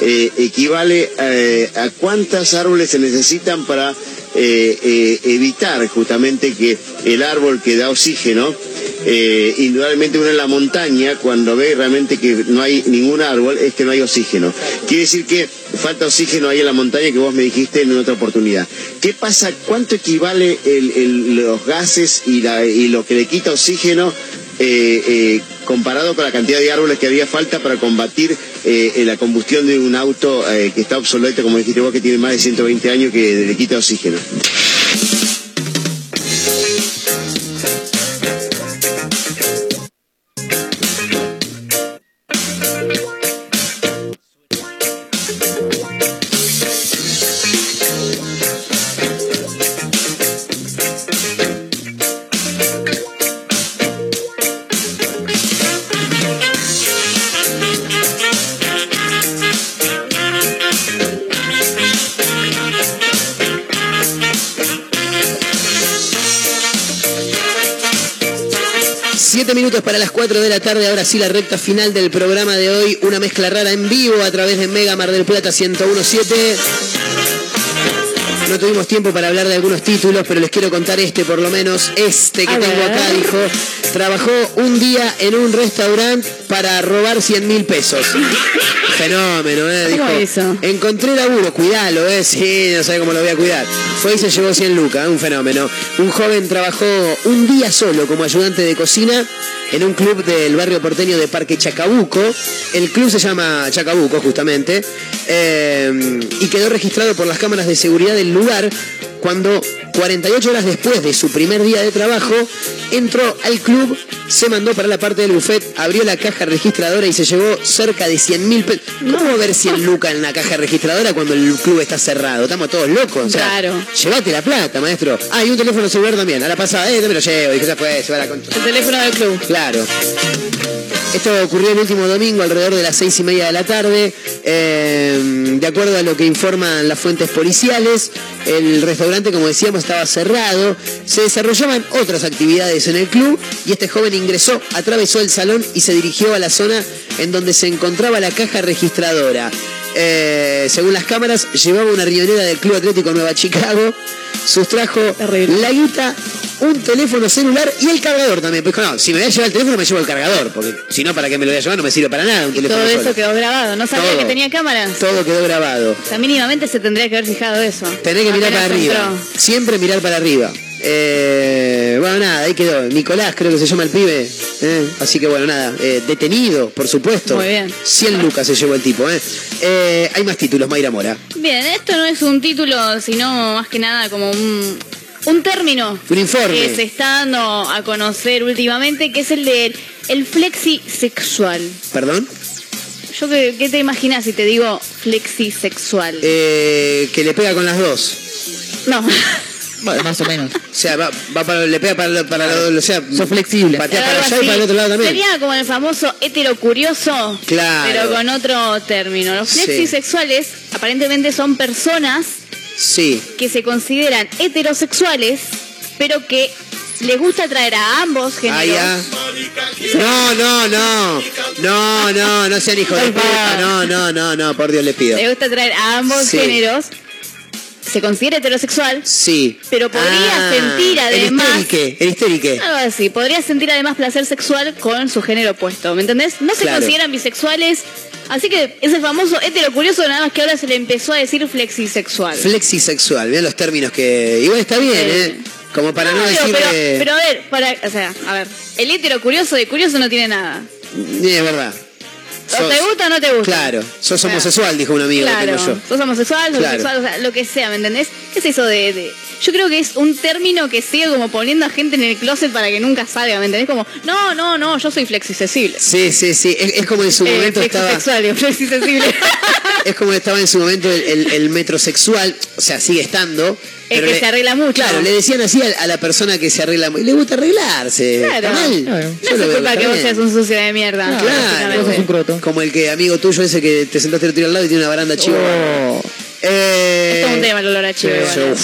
eh, equivale eh, a cuántas árboles se necesitan para evitar justamente que el árbol que da oxígeno, indudablemente uno en la montaña, cuando ve realmente que no hay ningún árbol, es que no hay oxígeno. Quiere decir que falta oxígeno ahí en la montaña que vos me dijiste en otra oportunidad. ¿Qué pasa? ¿Cuánto equivale el, los gases y, la, y, lo que le quita oxígeno eh, eh, comparado con la cantidad de árboles que había falta para combatir eh, la combustión de un auto eh, que está obsoleto, como dijiste vos, que tiene más de 120 años que le quita oxígeno? 4 de la tarde, ahora sí la recta final del programa de hoy, una mezcla rara en vivo a través de Mega Mar del Plata 1017. No tuvimos tiempo para hablar de algunos títulos, pero les quiero contar este por lo menos. Este que tengo acá, dijo, trabajó un día en un restaurante para robar 100 mil pesos. Fenómeno, ¿eh? ¿Cómo Dijo, eso? encontré laburo, cuidalo, ¿eh? Sí, no sabe cómo lo voy a cuidar. Fue y se llevó 100 lucas, un fenómeno. Un joven trabajó un día solo como ayudante de cocina en un club del barrio porteño de Parque Chacabuco. El club se llama Chacabuco, justamente. eh, y quedó registrado por las cámaras de seguridad del lugar cuando 48 horas después de su primer día de trabajo entró al club, se mandó para la parte del buffet, abrió la caja registradora y se llevó cerca de 100 mil pesos. ¿Cómo ver 100 lucas en la caja registradora cuando el club está cerrado? Estamos todos locos. O sea, Claro. Llévate la plata, maestro. Ah, y un teléfono celular también. A la pasada, eh, no me lo llevo. Y que se fue, se va a la concha. El teléfono del club. Claro. Esto ocurrió el último domingo alrededor de las seis y media de la tarde. Eh, de acuerdo a lo que informan las fuentes policiales, el restaurante, como decíamos, estaba cerrado. Se desarrollaban otras actividades en el club y este joven ingresó, atravesó el salón y se dirigió a la zona en donde se encontraba la caja registradora. Eh, según las cámaras, llevaba una riñonera del Club Atlético Nueva Chicago, sustrajo la guita, un teléfono celular y el cargador también. Pues no, si me voy a llevar el teléfono, me llevo el cargador, porque si no, ¿para qué me lo voy a llevar? No me sirve para nada un teléfono Todo eso quedó grabado. No sabía Todo. que tenía cámaras. Todo quedó grabado. O sea, mínimamente se tendría que haber fijado eso. Tenés que mirar para arriba. entró. Siempre mirar para arriba. Eh, bueno, nada, ahí quedó. Nicolás, creo que se llama el pibe. eh, Así que bueno, nada. eh, detenido, por supuesto. Muy bien. 100 lucas se llevó el tipo. eh. Eh, hay más títulos, Mayra Mora. Bien, esto no es un título, sino más que nada como un, un término Un informe. que se está dando a conocer últimamente, que es el de el flexisexual. ¿Perdón? Yo qué, qué te imaginas si te digo flexisexual? Eh, que le pega con las dos. no. Bueno, más o menos. (laughs) O sea, va, va para, le pega para, para los dos. O sea, Sos flexible. patea para Algo allá y así. para el otro lado también. Sería como el famoso heterocurioso, Claro. pero con otro término. Los Sí. flexisexuales aparentemente son personas Sí. que se consideran heterosexuales, pero que les gusta atraer a ambos géneros. Ah, ya. No, no, no. No, no, no sean hijos de puta. No, no, no, no, por Dios les pido. Le gusta atraer a ambos Sí. géneros. Se considera heterosexual, Sí. pero podría Ah, sentir además. El histérique, el histérique. Algo así, podría sentir además placer sexual con su género opuesto, ¿me entendés? No se Claro. consideran bisexuales, así que ese famoso heterocurioso nada más que ahora se le empezó a decir flexisexual. Flexisexual, vean los términos que. Igual está bien. ¿eh? Como para no, decirle. pero, pero a ver, para, o sea, a ver, el hetero curioso de curioso no tiene nada. Es verdad. O Sos- te gusta o no te gusta. Claro, sos Claro. homosexual, dijo un amigo Claro, que tengo yo. sos homosexual, sos Claro. o sea, lo que sea, ¿me entendés? ¿Qué es eso de, de- Yo creo que es un término que sigue como poniendo a gente en el closet para que nunca salga, ¿me entendés? Como, no, no, no, yo soy flexisesible. Sí, sí, sí. Es, es como en su Eh, momento estaba. digo, flexisexuble. (laughs) Es como estaba en su momento el, el- el metrosexual, o sea, sigue estando. El que le- se arregla mucho. Claro, le decían así a, a la persona que se arregla mucho. Le gusta arreglarse. Claro. No es veo, culpa que vos seas un sucio de mierda. Claro, como el que amigo tuyo ese que te sentaste el tiro al lado y tiene una baranda chiva. Eh, Es todo un tema el olor a chivo.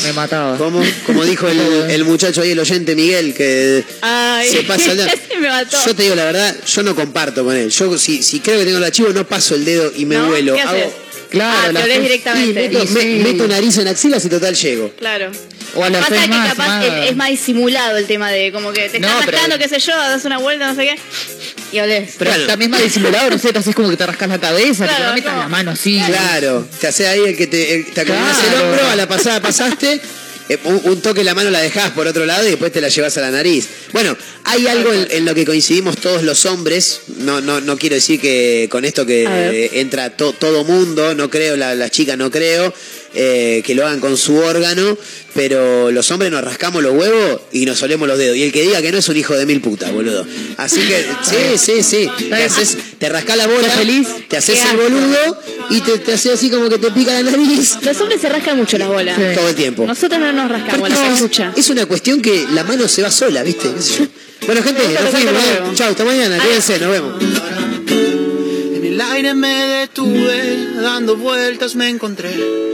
Me mataba. Como, como dijo el, (laughs) el muchacho ahí, el oyente Miguel, que Ay, se pasa el dedo. ese me mató. Yo te digo la verdad, yo no comparto con él. Yo si, si creo que tengo el archivo, no paso el dedo y me ¿No? vuelo. ¿Qué haces? Claro, ah, la te olés fe- directamente. meto, me- meto nariz en axilas y total llego. Claro. O a la Pasa fe que más, capaz es, es más disimulado el tema de como que te No, estás pero- rascando, qué sé yo, das una vuelta, no sé qué, y olés. Pero Bueno. también más disimulado, no sé, te haces como que te rascas la cabeza, Claro, te metas no. la mano así. Claro, te hace ahí el que te, el- te acomodás el Claro. hombro, a la pasada pasaste, un, un toque en la mano la dejás por otro lado y después te la llevas a la nariz. Bueno, hay algo en, en lo que coincidimos todos los hombres, no, no, no quiero decir que con esto que eh, entra to- todo mundo, no creo, la- las chicas no creo, eh, que lo hagan con su órgano, pero los hombres nos rascamos los huevos y nos solemos los dedos. Y el que diga que no es un hijo de mil putas, boludo. Así que, sí, sí, sí. Te, haces, te rascás la bola, feliz? te haces el boludo y te, te hace así como que te pica la nariz Los hombres se rascan mucho las bolas. todo el tiempo. Nosotros no nos rascamos la Porque cachucha. es una cuestión que la mano se va sola, ¿viste? Bueno, gente, nos fuimos. te ¿eh? Chau, hasta mañana. Cuídense, nos vemos. En el aire me detuve, dando vueltas me encontré.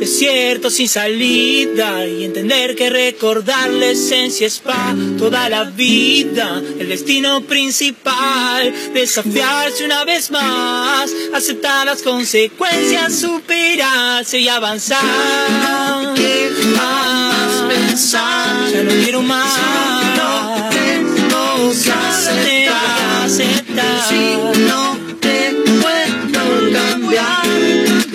desierto sin salida y entender que recordar la esencia es para toda la vida, el destino principal, desafiarse una vez más, aceptar las consecuencias, superarse y avanzar. ¿Qué más pensar? Ya no quiero más. No tengo que aceptar. Si no te puedo cambiar.